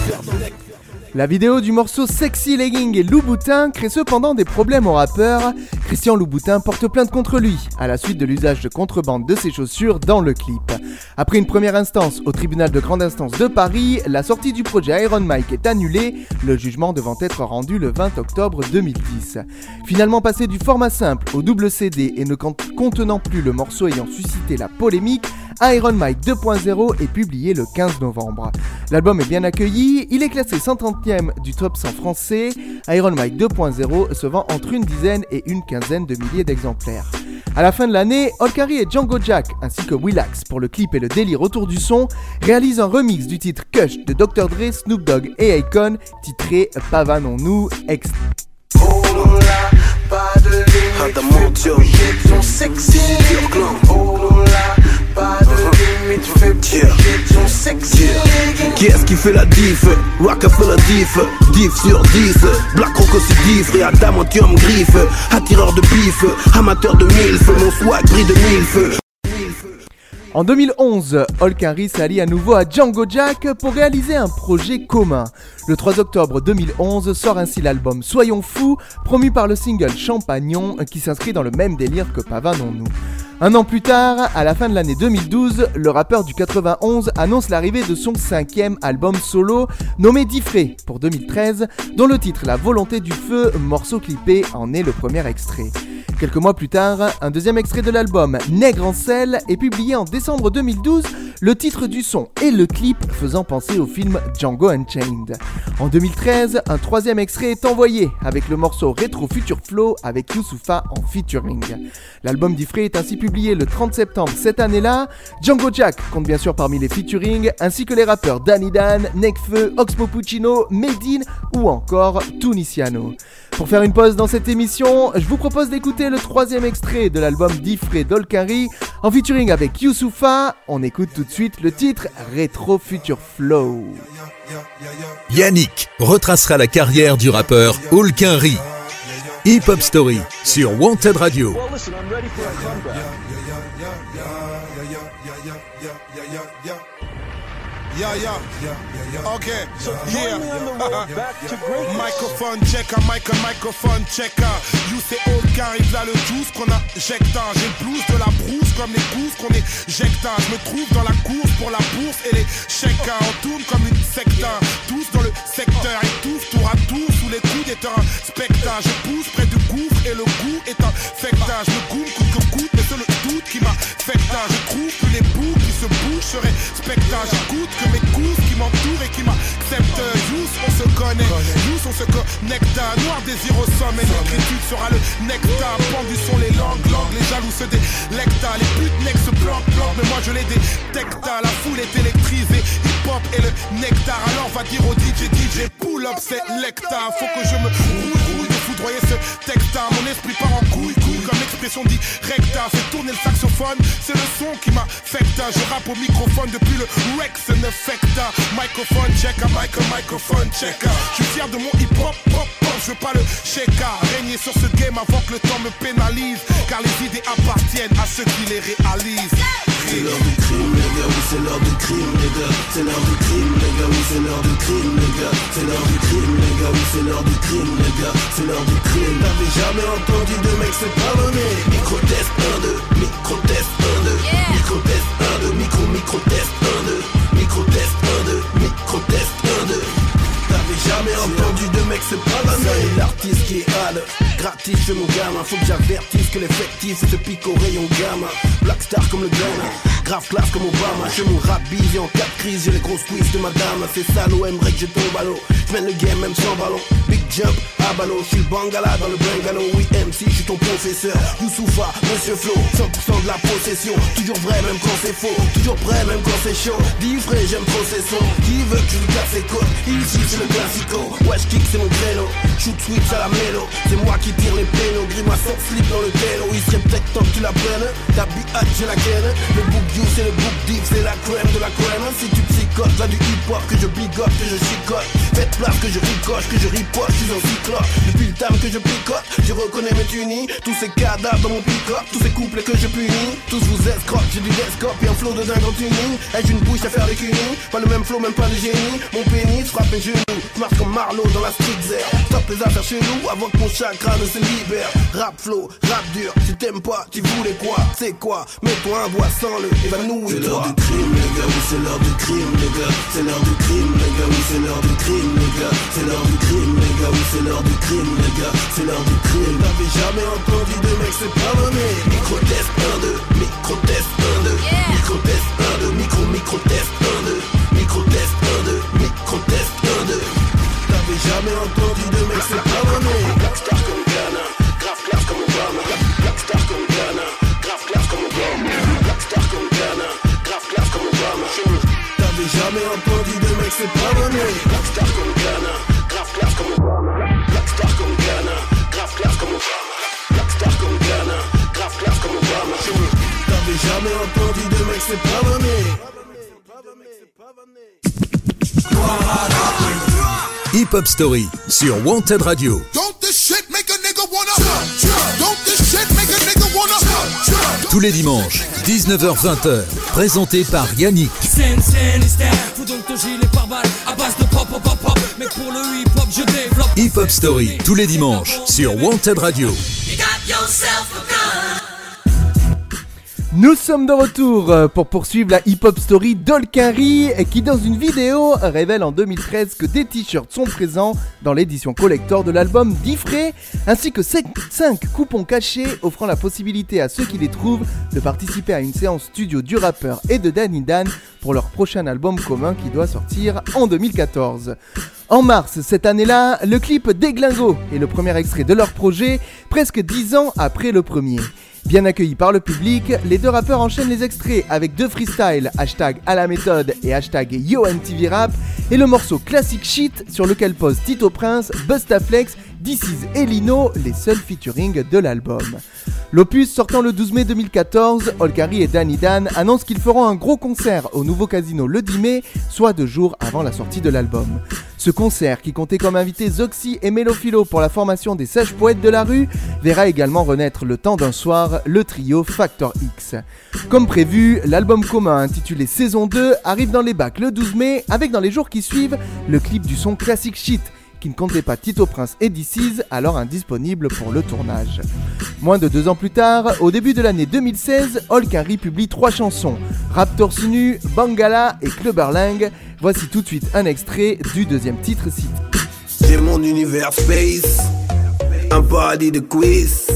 La vidéo du morceau Sexy Legging et Louboutin crée cependant des problèmes au rappeur. Christian Louboutin porte plainte contre lui à la suite de l'usage de contrebande de ses chaussures dans le clip. Après une première instance au tribunal de grande instance de Paris, la sortie du projet Iron Mike est annulée, le jugement devant être rendu le 20 octobre 2010. Finalement passé du format simple au double CD et ne contenant plus le morceau ayant suscité la polémique, Iron Mike 2.0 est publié le 15 novembre. L'album est bien accueilli, il est classé 130e du top 100 français. Iron Mike 2.0 se vend entre une dizaine et une quinzaine de milliers d'exemplaires. À la fin de l'année, Olkari et Django Jack, ainsi que Willax pour le clip et le délire autour du son, réalisent un remix du titre Kush de Dr. Dre, Snoop Dogg et Akon, titré Pavanons-nous ex. Pas de limite, sexy. Oh là, pas de limite, fais ton sexy. Qui est-ce qui fait la diff? Rock a fait la diff. 10 sur 10 Black Rock aussi diff. Réadamantium griffe. Attireur de bif. Amateur de milf. Mon swag brille de milf en 2011, Holkari s'allie à nouveau à Django Jack pour réaliser un projet commun. Le 3 octobre 2011 sort ainsi l'album Soyons fous, promu par le single Champagnon qui s'inscrit dans le même délire que Pavanons-nous. Un an plus tard, à la fin de l'année 2012, le rappeur du 91 annonce l'arrivée de son cinquième album solo nommé Diffré pour 2013, dont le titre La volonté du feu, morceau clippé, en est le premier extrait. Quelques mois plus tard, un deuxième extrait de l'album Nègre en sel est publié en décembre 2012, le titre du son et le clip faisant penser au film Django Unchained. En 2013, un troisième extrait est envoyé avec le morceau Retro Future Flow avec Youssoufa en featuring. L'album d'Ifré est ainsi publié le 30 septembre cette année-là. Django Jack compte bien sûr parmi les featuring, ainsi que les rappeurs Danny Dan, Nekfeu, Oxmo Puccino, Medine ou encore Tunisiano. Pour faire une pause dans cette émission, je vous propose d'écouter le troisième extrait de l'album d'Ifré Dolkari en featuring avec Youssoufa. On écoute tout de suite le titre Retro Future Flow. Yannick retracera la carrière du rappeur Hulkinri. Hip Hop Story sur Wanted Radio. Yeah, yeah. Okay. Yeah. microphone checker, mic microphone checker. You say all arrive là le juice qu'on a J'ai le blues de la brousse comme les gousses qu'on éjecte. Je me trouve dans la course pour la bourse et les chèques. On tourne comme une secteur. Tous dans le secteur et tous tour à tour sous les coups des terrains. Spectre, je pousse près du gouffre et le goût est un fectage. Je me coûte que coûte, mais c'est le doute qui m'a fectage. Je trouve que les bouts qui se bougent seraient spectacle. J'écoute que mes coups qui m'entourent et qui m'acceptent. Youss, on se connaît. Youss, on se connecte. Noir désir au sommet. L'écriture sera le nectar. Pendu sont les langues, langues. Les jaloux se délectent. Les putes next se planquent, planquent. Mais moi je les détecte. La foule est électrisée. Hip-hop et le nectar. Alors va dire au DJ, DJ, pull up, c'est lecta. Faut que je me rouille de foudroyer ce texte. Mon esprit part en couille, couille comme expression directa. Fait tourner le saxophone. C'est le son qui m'affecte. Je rappe au microphone depuis le Rex ne fecta. Microphone checker, micro, microphone checker. Je suis fier de mon hip hop, pop, pop, je veux pas le checker. Régner sur ce game avant que le temps me pénalise. Car les idées appartiennent à ceux qui les réalisent. C'est l'heure du crime, les gars, oui, c'est l'heure du crime, les gars. C'est l'heure du crime, les gars, oui, c'est l'heure du crime, les gars. C'est l'heure du crime, les gars, oui, c'est l'heure du crime, les gars. C'est l'heure du crime. T'avais jamais entendu de mec se pardonner. Micro-test 1, 2, micro-test 1, 2. Micro-test 1, 2, micro, micro-test 1, 2. Micro-test 1, 2, micro-test 1, 2. T'avais jamais entendu de mec se pardonner. L'artiste qui est hal, gratis chez mon gamin. Faut que j'avertisse que l'effectif se pique au rayon gamin. Black star comme le Ghana. Grave classe comme Obama, je mon rap en cas de crise, j'ai les grosses quiz de madame, c'est aimerait que je tombe à l'eau, j'mène le game même sans ballon, big jump, à ballot, j'suis le bangala dans le bungalow, oui MC, j'suis ton professeur, Youssoufa, monsieur Flo, 100% de la possession, toujours vrai même quand c'est faux, toujours prêt même quand c'est chaud, vrai j'aime trop ces sons, qui veut que je lui casse ses côtes, ici c'est le classico, ouais kick c'est mon créneau, shoot switch à la mélo, c'est moi qui tire les pénaux, grimace slip dans le télo, il serait peut-être que tu la prennes, ta biatch j'ai la gaine, le c'est le book deep, c'est la crème de la crème. Si tu là du hip-hop que je bigote, que je chicote. Faites place que je ricoche, que je riposte, je suis un cyclope. Depuis le time que je picote, je reconnais mes tunis. Tous ces cadavres dans mon pick-up, tous ces couples que je punis. Tous vous escrocs, j'ai du desktop et un flow de dingue en tuning. Ai-je une bouche à faire des cunis? Pas le même flow, même pas de génie. Mon pénis frappe mes genoux, je marche comme Marlowe dans la street zère. Stop les affaires chez nous avant que mon chakra ne se libère. Rap flow, rap dur, si t'aimes pas, tu voulais quoi? C'est quoi? Mets-toi un doigt sans le évanouis C'est l'heure du crime, les gars, oui, c'est l'heure du crime, C'est l'heure du crime, les gars, oui, c'est l'heure du crime, les gars. C'est l'heure du crime, les gars, oui, c'est l'heure du crime, les gars. C'est l'heure du crime. T'avais jamais entendu de mec c'est pas donné Micro-test 1, 2, c'est pas donné Blackstar comme Ghana, grave classe comme Obama. Blackstar comme Ghana, grave classe comme Obama. Blackstar comme Ghana, grave classe comme Obama. T'avais jamais entendu de mec c'est pas donné Hip Hop Story sur Wanted Radio. Don't this shit make a nigga wanna Don't this shit make a nigga wanna Tous les dimanches, 19h-20h, présenté par Yannick. Hop Story, tous les dimanches, sur Wanted Radio. Nous sommes de retour euh, pour poursuivre la hip-hop story d'Olkari qui dans une vidéo révèle en 2013 que des t-shirts sont présents dans l'édition collector de l'album Diffray ainsi que 5 coupons cachés offrant la possibilité à ceux qui les trouvent de participer à une séance studio du rappeur et de Danny Dan pour leur prochain album commun qui doit sortir en 2014. En mars cette année-là, le clip Déglingo est le premier extrait de leur projet, presque 10 ans après le premier. Bien accueillis par le public, les deux rappeurs enchaînent les extraits avec deux freestyles, hashtag à la méthode et hashtag YoMTV Rap, et le morceau Classic Shit sur lequel posent Tito Prince, Bustaflex, DC's et Lino, les seuls featuring de l'album. L'opus sortant le 12 mai 2014, Olkari et Danny Dan annoncent qu'ils feront un gros concert au nouveau casino le 10 mai, soit deux jours avant la sortie de l'album. Ce concert, qui comptait comme invités Zoxy et Mélophilo pour la formation des sages poètes de la rue, verra également renaître le temps d'un soir le trio Factor X. Comme prévu, l'album commun intitulé Saison 2 arrive dans les bacs le 12 mai, avec dans les jours qui suivent le clip du son Classic Shit, qui ne comptait pas Tito Prince et DC's, alors indisponible pour le tournage. Moins de deux ans plus tard, au début de l'année 2016, Olkari publie trois chansons, Rap Torse Nu, Bangala et Clubberlang. Voici tout de suite un extrait du deuxième titre cité. J'ai mon univers space, un paradis de quiz.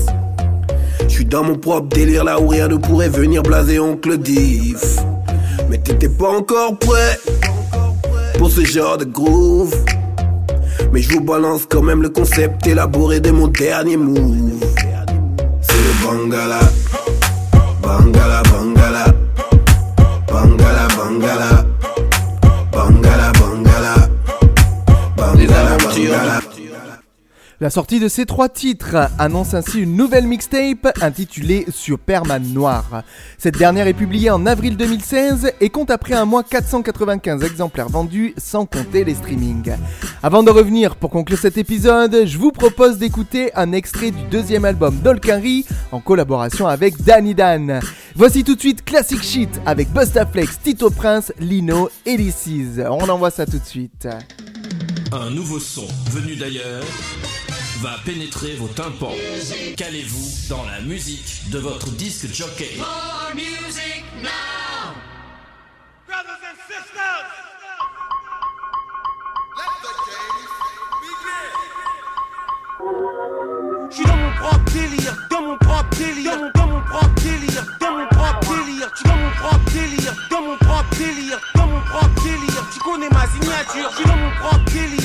Je suis dans mon propre délire là où rien ne pourrait venir blaser oncle Div. Mais t'étais pas encore prêt pour ce genre de groove. Mais je vous balance quand même le concept élaboré de mon dernier move. C'est le Bangala. Bangala, Bangala. Bangala, Bangala. La sortie de ces trois titres annonce ainsi une nouvelle mixtape intitulée Superman Noir. Cette dernière est publiée en avril 2016 et compte après un mois 495 exemplaires vendus sans compter les streamings. Avant de revenir pour conclure cet épisode, je vous propose d'écouter un extrait du deuxième album d'Olkari en collaboration avec Danny Dan. Voici tout de suite Classic Shit avec Bustaflex, Tito Prince, Lino et DC's. On envoie ça tout de suite. Un nouveau son venu d'ailleurs va pénétrer vos tympans. Calez-vous dans la musique de votre disque jockey. More music now. Brothers and sisters Je suis dans mon propre délire, dans mon propre délire, dans mon, dans mon propre délire, dans mon propre délire, suis dans mon propre délire, dans mon propre délire, dans mon propre délire, tu connais ma signature, je suis dans mon propre délire,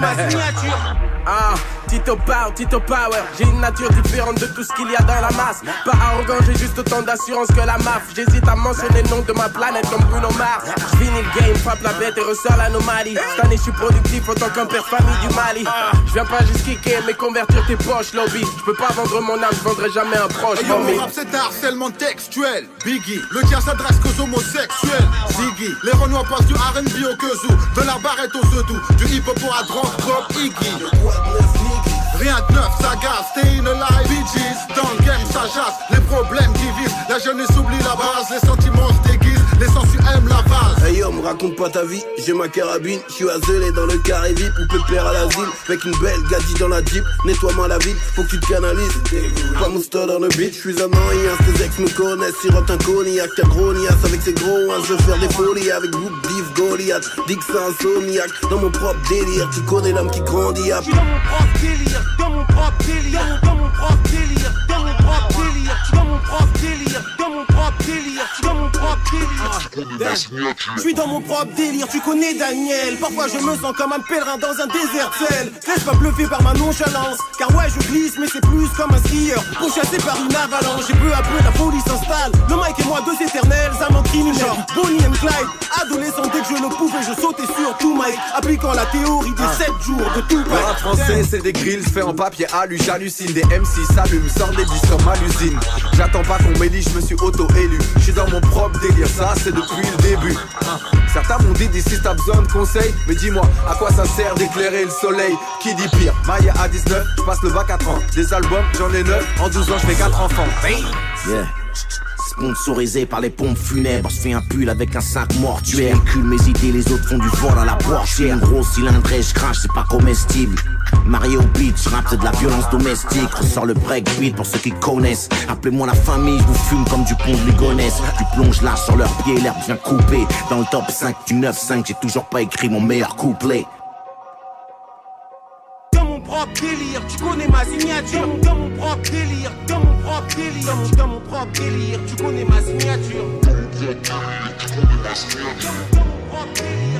ma signature. Ah, Tito Power, Tito Power. J'ai une nature différente de tout ce qu'il y a dans la masse. Pas arrogant, j'ai juste autant d'assurance que la MAF. J'hésite à mentionner le nom de ma planète comme Bruno Mars. Fini le game, frappe la bête et ressort l'anomalie. Cette année, je suis productif autant qu'un père famille du Mali. Je viens pas juste kicker, mais convertir tes poches, lobby. Je peux pas vendre mon âme, je vendrai jamais un proche. Hey, yo, mon rap c'est un harcèlement textuel Biggie, le tien s'adresse qu'aux homosexuels Ziggy, les Renois passent du R&B au Kezou De la barrette au Zedou, du hip-hop pour la drogue, pop, Iggy Rien de neuf, ça gaz, stay in alive, Bee Gees Dans le game, ça jasse, les problèmes divisent La jeunesse oublie la base, les sentiments se déguisent Les sensus aiment la vase. Hey yo, me raconte pas ta vie, j'ai ma carabine, je suis azelé dans le carré VIP ou pépère à l'asile, avec une belle gadie dans la jeep, nettoie-moi la ville, faut que tu te canalises. Pas mousta dans le beat, je suis un moyen, tes ex me connaissent, sirote un cognac, t'as gros niasse avec ses gros, hein, je veux faire des folies avec Book Div Goliath, c'est insomniaque, dans mon propre délire, tu connais l'homme qui grandit à dans mon propre délire, dans mon propre délire, dans mon propre délire, dans mon propre délire, dans mon propre délire, délire. Je suis dans mon propre délire, tu connais Daniel. Parfois je me sens comme un pèlerin dans un désert sel. Laisse pas bluffer par ma nonchalance, car ouais je glisse, mais c'est plus comme un skieur. Pourchassé par une avalanche, et peu à peu la folie s'installe. Le mic et moi deux éternels amants criminels. Bonnie and Clyde, adolescent dès que je le pouvais, je sautais sur tout mic, appliquant la théorie des 7 jours de tout Le rap français, c'est des grilles faits en papier alu, j'hallucine. Des MC s'allument, sortent des disques comme à l'usine. J'attends pas qu'on m'élit, je me suis auto-élu. Je suis dans mon propre délire, ça c'est depuis le début. Certains m'ont dit d'ici t'as besoin de conseils, mais dis-moi, à quoi ça sert d'éclairer le soleil? Qui dit pire? Maya à 19, je passe le bac à 30. Des albums, j'en ai 9, en 12 ans je fais 4 enfants. Yeah. Sponsorisé par les pompes funèbres, je fais un pull avec un sac mortuaire. Cul mes idées, les autres font du vol à la portière. Gros cylindré, je crache, c'est pas comestible. Marié au rappe, c'est de la violence domestique. Ressort le break beat pour ceux qui connaissent. Appelez-moi la famille, je vous fume comme du pont de Ligonnès. Du plonge là sur leurs pieds, l'herbe vient couper. Dans le top 5 du 9-5, j'ai toujours pas écrit mon meilleur couplet. Dans mon propre délire, tu connais ma signature. Dans mon propre délire, dans mon propre délire, dans mon, dans mon propre délire, tu connais ma signature. Dans mon propre délire, tu connais ma signature. Dans mon propre délire,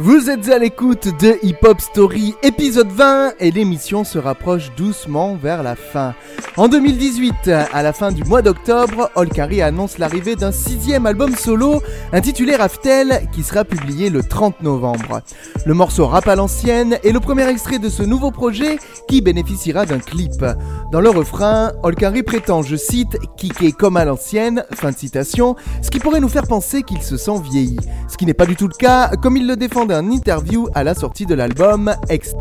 Vous êtes à l'écoute de Hip Hop Story épisode 20 et l'émission se rapproche doucement vers la fin. En 2018, à la fin du mois d'octobre, Olkari annonce l'arrivée d'un sixième album solo intitulé Raftel qui sera publié le 30 novembre. Le morceau Rap à l'ancienne est le premier extrait de ce nouveau projet qui bénéficiera d'un clip. Dans le refrain, Olkari prétend, je cite, kicker comme à l'ancienne, ce qui pourrait nous faire penser qu'il se sent vieilli. Ce qui n'est pas du tout le cas, comme il le défend d'un interview à la sortie de l'album Ex.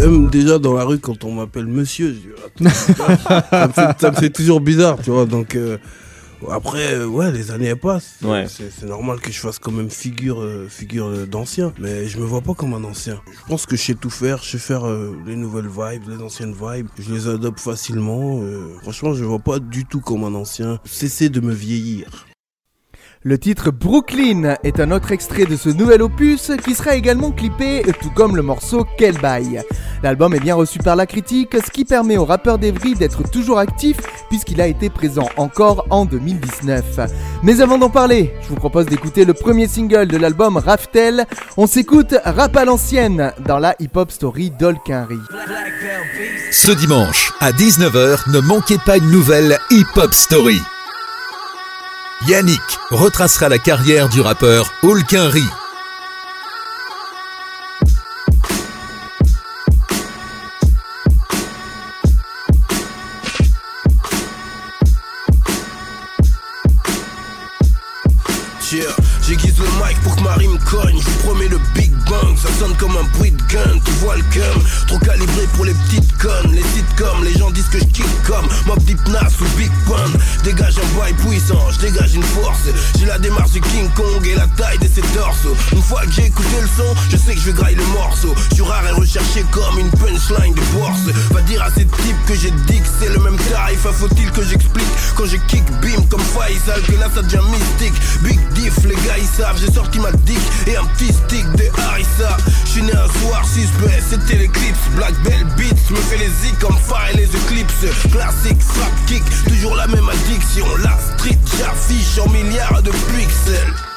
Même déjà dans la rue, quand on m'appelle monsieur, je dis, Attends, ça, me fait, ça me fait toujours bizarre, tu vois. Donc, euh, après, euh, ouais, les années elles passent. Ouais. C'est normal que je fasse quand même figure, euh, figure d'ancien. Mais je me vois pas comme un ancien. Je pense que je sais tout faire. Je sais faire euh, les nouvelles vibes, les anciennes vibes. Je les adopte facilement. euh, franchement, je me vois pas du tout comme un ancien. Cessez de me vieillir. Le titre Brooklyn est un autre extrait de ce nouvel opus qui sera également clippé, tout comme le morceau Quel. L'album est bien reçu par la critique, ce qui permet au rappeur d'Evry d'être toujours actif puisqu'il a été présent encore en 2019. Mais avant d'en parler, je vous propose d'écouter le premier single de l'album Raftel. On s'écoute Rap à l'ancienne dans la hip-hop story d'Olkinry. Ce dimanche, à 19h, ne manquez pas une nouvelle Hip Hop Story. Yannick retracera la carrière du rappeur Hulkinry. Ça sonne comme un bruit de gun. Tu vois le cum, trop calibré pour les petites connes. Les sitcoms, les gens disent que je kick comme Mob Deep Nas ou Big Pun. Dégage un boy puissant, je dégage une force. J'ai la démarche du King Kong et la taille de ses torsos. Une fois que j'ai écouté le son, je sais que je vais grailler le morceau. Je suis rare et recherché comme une punchline de bourse. Va dire à ces types que j'ai dit que c'est le même tarif. Faut-il que j'explique quand je kick bim comme Faisal que là ça devient mystique. Big diff, les gars ils savent. J'ai sorti ma dick et un petit stick de Harissa. Je suis né un soir suspect, c'était l'éclipse. Black Bell Beats me fait les zik comme fire et les éclipses. Classique, slap kick, toujours la même addiction. La street, j'affiche en milliards de pixels.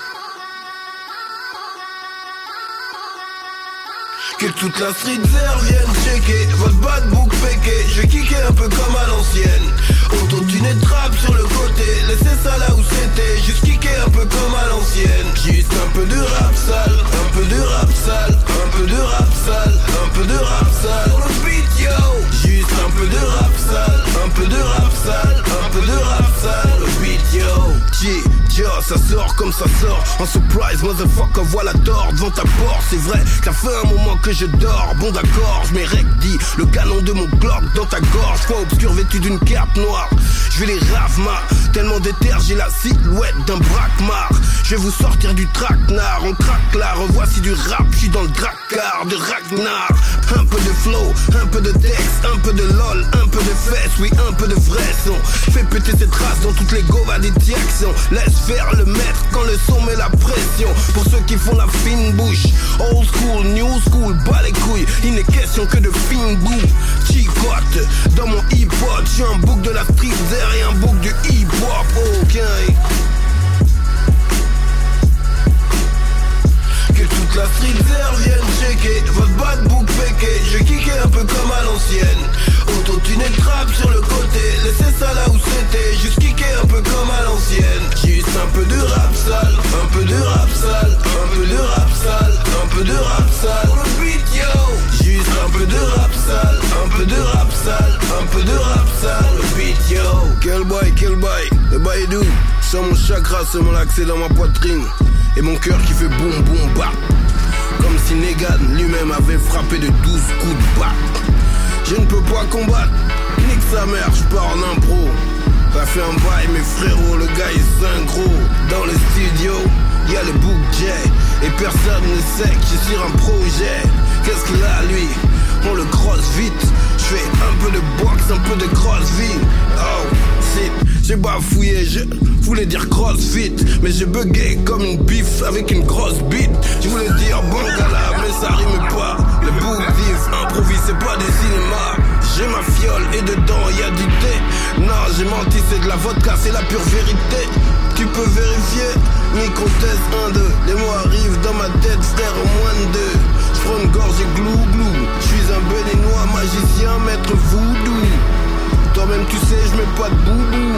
Que toute la street vienne checker. Votre bad book péqué Je vais un peu comme à l'ancienne. Autotuné trap sur le côté Laissez ça là où c'était. Juste kicker un peu comme à l'ancienne. Juste un peu de rap sale Un peu de rap sale Un peu de rap sale Un peu de rap sale. Le beat yo. Juste un peu de rap sale Un peu de rap sale Un peu de rap sale. Le beat yo Ça sort comme ça sort. En surprise, motherfucker, voilà d'or devant ta porte. C'est vrai, ça fait un moment que je dors. Bon d'accord, je dit Le canon de mon Glock dans ta gorge. Foi obscur vêtu d'une cape noire. Je vais les ravma Tellement d'éther, j'ai la silhouette d'un braquemar. Je vais vous sortir du traquenard. On craque là, revoici du rap. Je suis dans le dracard de Ragnar. Un peu de flow, un peu de texte Un peu de lol, un peu de fesses. Oui, un peu de vrai son. Fais péter cette race dans toutes les govas des directions Laisse faire le maître quand le son met la pression. Pour ceux qui font la fine bouche Old school, new school, bas les couilles. Il n'est question que de fine boue. Chicote Dans mon hip-hop, j'ai un bouc de la street et un bouc du hip-hop. Ok toute la street there vienne checker. Votre bad book péqué Je kicker un peu comme à l'ancienne. Autotuné trap sur le côté Laissez ça là où c'était. Juste kicker un peu comme à l'ancienne. Juste un peu de rap sale Un peu de rap sale Un peu de rap sale Un peu de rap sale. Le beat yo. Juste un peu de rap sale Un peu de rap sale Un peu de rap sale. Le beat yo. Quel boy, quel boy Le boy doux. Sans mon chakra, c'est mon accès dans ma poitrine. Et mon cœur qui fait boum boum bap Comme si Negan lui-même avait frappé de 12 coups de batte je ne peux pas combattre, nique sa mère, je pars en impro. Ça fait un bail, mes frérots, le gars est synchro. Dans le studio, y a le J. Et personne ne sait que je suis sur un projet. Qu'est-ce qu'il a lui? On le cross vite. Je fais un peu de boxe, un peu de crossfit. Oh, shit. J'ai bafouillé, je voulais dire crossfit Mais j'ai bugué comme une bif avec une grosse bite. Je voulais dire bangala mais ça rime pas. Le book vif, improvise c'est pas du cinéma J'ai ma fiole et dedans y a du thé. Non j'ai menti c'est de la vodka c'est la pure vérité. Tu peux vérifier Micro test 1, 2 Les mots arrivent dans ma tête frère au moins de deux J'prends une gorge et glou glou. J'suis un béninois magicien maître voodoo toi-même tu sais, je mets pas de boubou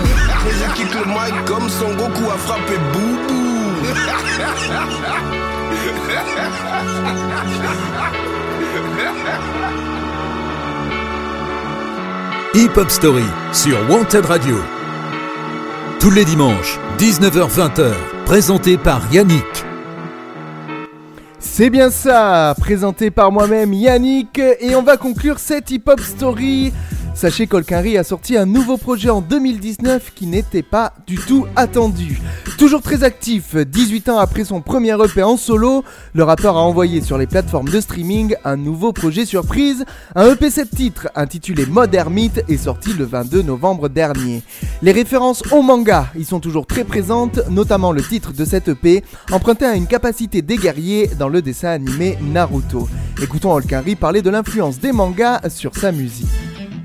Mais je quitte le mic comme Son Goku a frappé boubou Hip Hop Story sur Wanted Radio. Tous les dimanches, 19h-20h, présenté par Yannick. C'est bien ça, présenté par moi-même Yannick, et on va conclure cette hip-hop story. Sachez qu'Olkinry a sorti un nouveau projet en 2019 qui n'était pas du tout attendu. Toujours très actif, 18 ans après son premier EP en solo, le rappeur a envoyé sur les plateformes de streaming un nouveau projet surprise. Un EP 7 titres intitulé Modern Myth est sorti le 22 novembre dernier. Les références au manga y sont toujours très présentes, notamment le titre de cet EP, emprunté à une capacité des guerriers dans le dessin animé Naruto. Écoutons Olkinry parler de l'influence des mangas sur sa musique.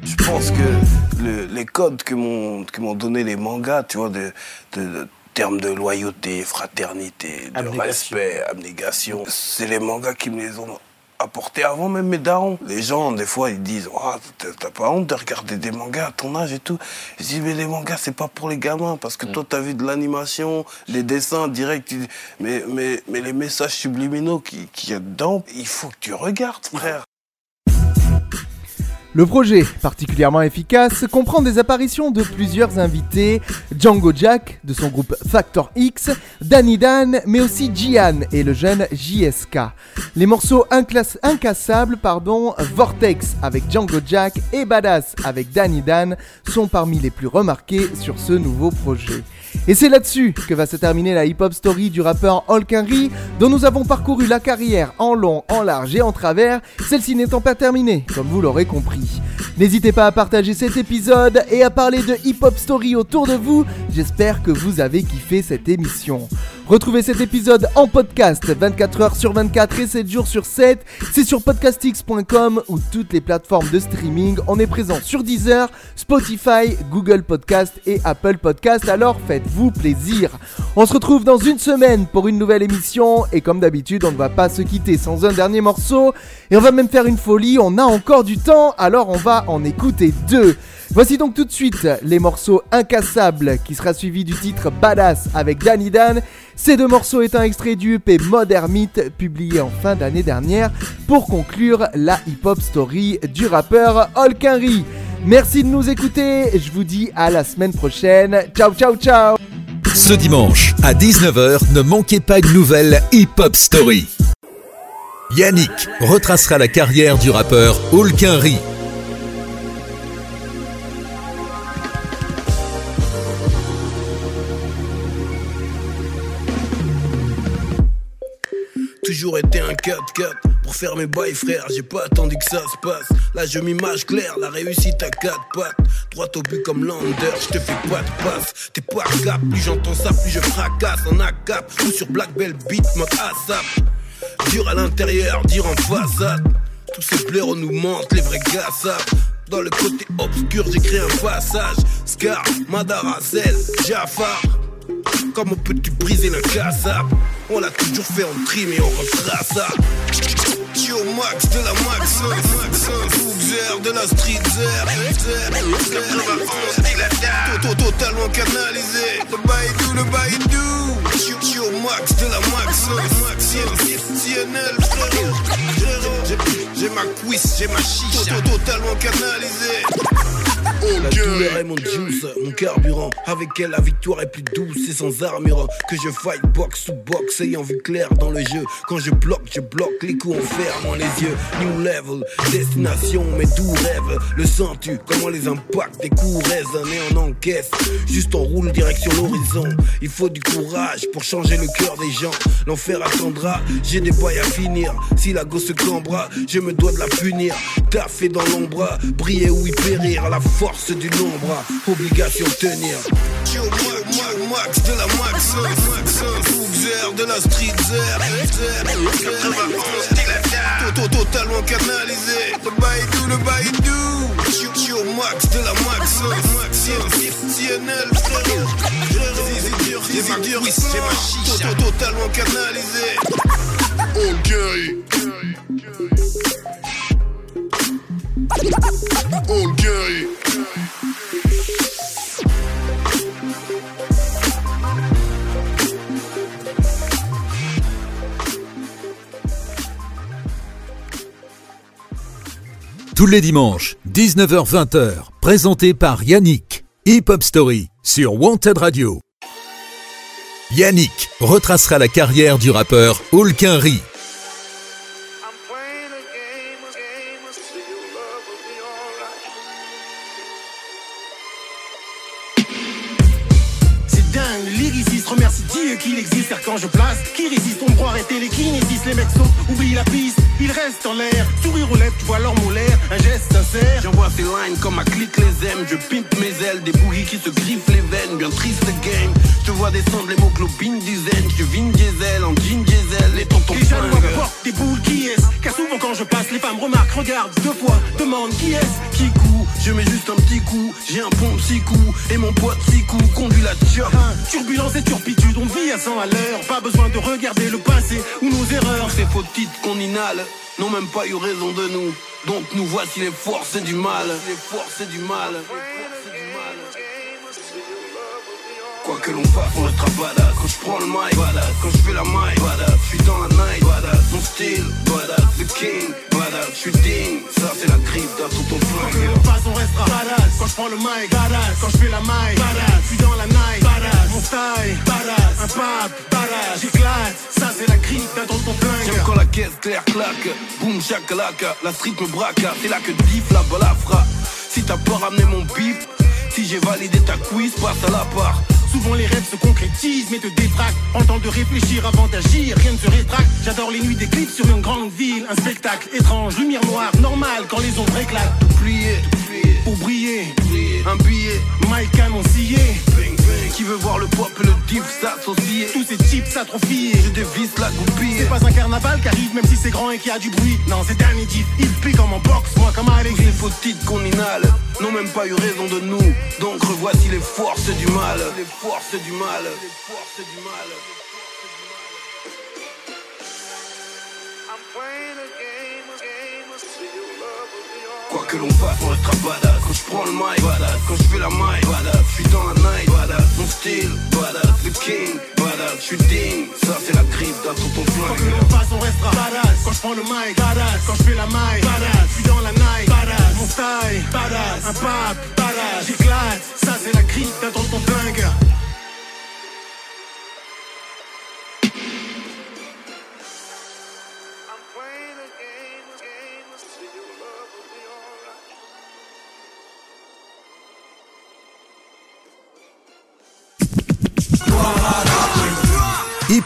Je pense que le- les codes que m'ont que m'ont donné les mangas, tu vois, de, de, de termes de loyauté, fraternité, de Abnégation. respect, abnégation, c'est les mangas qui me les ont apportés avant même mes darons. Les gens, des fois, ils disent oh, t'as- pas honte de regarder des mangas à ton âge et tout Je dis Mais les mangas, c'est pas pour les gamins, parce que toi, t'as vu de l'animation, les dessins directs, mais, mais, mais les messages subliminaux qu'il qui y a dedans, il faut que tu regardes, frère. Le projet, particulièrement efficace, comprend des apparitions de plusieurs invités, Django Jack de son groupe Factor X, Danny Dan, mais aussi Gian et le jeune JSK. Les morceaux incassables, pardon, Vortex avec Django Jack et Badass avec Danny Dan sont parmi les plus remarqués sur ce nouveau projet. Et c'est là-dessus que va se terminer la hip-hop story du rappeur Hulk Henry, dont nous avons parcouru la carrière en long, en large et en travers, celle-ci n'étant pas terminée, comme vous l'aurez compris. N'hésitez pas à partager cet épisode et à parler de hip-hop story autour de vous, j'espère que vous avez kiffé cette émission. Retrouvez cet épisode en podcast 24 heures sur 24 et 7 jours sur 7. C'est sur podcastx.com ou toutes les plateformes de streaming. On est présent sur Deezer, Spotify, Google Podcast et Apple Podcast. Alors faites-vous plaisir. On se retrouve dans une semaine pour une nouvelle émission et comme d'habitude, on ne va pas se quitter sans un dernier morceau et on va même faire une folie. On a encore du temps, alors on va en écouter deux. Voici donc tout de suite les morceaux incassables qui sera suivi du titre Badass avec Danny Dan. Ces deux morceaux étant extraits du EP Modern Myth publié en fin d'année dernière pour conclure la hip-hop story du rappeur Hulk Henry. Merci de nous écouter, je vous dis à la semaine prochaine. Ciao ciao ciao Ce dimanche à 19h, ne manquez pas une nouvelle Hip Hop Story. Yannick retracera la carrière du rappeur Hulk Toujours été un cut cut pour faire mes bails frère. J'ai pas attendu que ça se passe. Là je m'image clair la réussite à quatre pattes. Droit au but comme Lander Je te fais pas de passe. T'es pas cap Plus j'entends ça plus je fracasse. En ACAP ou sur Black Belt Beat mode ASAP Dur à l'intérieur dur en façade. Tous ces blaireaux nous mentent Les vrais gars savent. Dans le côté obscur, créé un passage. Scar, Madarazel, Jafar. Comment peux-tu briser le cassable On l'a toujours fait en trim et on refera ça. Au max de la max, Fougzer de la street zer. 91 Toto totalement canalisé. Le baïdou, le baïdou. Au max de la max. J'ai- ma cuisse, j'ai ma chicha. Totalement canalisé. La douleur est mon juice, mon carburant. Avec elle, la victoire est plus douce et sans armure. Que je fight box ou box, ayant vu clair dans le jeu. Quand je bloque, je bloque les coups en fermant les yeux. New level, destination, mes doux rêves. Le sens-tu Comment les impacts des coups résonnent et on encaisse. Juste on roule direction l'horizon. Il faut du courage pour changer le cœur des gens. L'enfer attendra, j'ai des bails à finir. Si la gosse se cambra, je me dois de la punir. Taffer dans l'ombre, briller ou y périr. La force du nombre, obligation tenir. De la totalement canalisé, le baïdou, le baïdou. Yo, max de la max, max, CNL, frérot. J'ai ma cuisse, j'ai ma chicha. Totalement canalisé. Orgueil. Tous les dimanches, 19h-20h, présenté par Yannick. Hip Hop Story sur Wanted Radio. Yannick retracera la carrière du rappeur Hulk Henry. Quand je place, qui résiste, on me croit arrêter les les mecs sautent, oublient la piste, ils restent en l'air, sourire aux lèvres, tu vois leur molaire, un geste sincère. J'envoie ces lines comme ma clique les aime. Je pimpe mes ailes, des bougies qui se griffent les veines. Bien triste game. Je te vois descendre l'hémoglobine du zen. Je Vin Diesel en jean diesel. Les tontons Les jaloux portent des boules qui est Car souvent quand je passe les femmes remarquent Regardent deux fois, demandent qui est Qui coud, je mets juste un petit coup. J'ai un pont six coups. Et mon pote six coups conduit la chop. Turbulence et turpitude, on vit à 100 à l'heure Pas besoin de regarder le passé ou nos erreurs Ces faux titres qu'on inhale n'ont même pas eu raison de nous. Donc nous voici les forces du mal. Les forces du mal. Quoi que l'on fasse, on restera badass Quand je prends le mic, badass Quand je fais la maille, badass Je suis dans la night, badass Mon style, badass The king, badass Je suis digne, ça c'est la griffe d'un tonton Quoi que flingue l'on fasse, on restera badass. Quand je prends le mic, badass. Quand je fais la maille, badass. Je suis dans la night, badass. Mon badass. Un pape, badass. J'éclate, ça c'est la crise d'un tonton flingue. J'aime quand la caisse claire claque, boum chakalaka, la street me braque, c'est là que diff la balle frappe. Si t'as pas ramené mon bip, si j'ai validé ta quiz, passe à la part. Souvent les rêves se concrétisent mais te détraquent Prends le temps de réfléchir avant d'agir, rien ne se rétracte J'adore les nuits des clips sur une grande ville Un spectacle étrange, lumière noire, normal quand les ombres éclatent Plié, Pour briller, un billet, Mike scié qui veut voir le pop le diff s'associer? Tous ces chips atrophiés Je dévisse la goupille. C'est pas un carnaval qui arrive même si c'est grand et qu'il y a du bruit Non c'est dernier diff, il pique comme en boxe, moi comme à Tous ces faux titres qu'on inhale n'ont même pas eu raison de nous. Donc revoici les forces du mal. Les forces du mal. Les forces du mal. Quoi que l'on fasse, on restera badass Quand je prends le mic, badass Quand je fais la maille, badass Je suis dans la night, badass Mon style, badass The king, badass Je suis digne, ça c'est la griffe d'un tonton Quoi que flingue l'on fasse, on restera badass. Quand je prends le mic, badass. Quand je fais la maille, badass. Je suis dans la night, badass. Mon style, badass. Un pape, badass. J'éclate, ça c'est la crise d'un tonton flingue.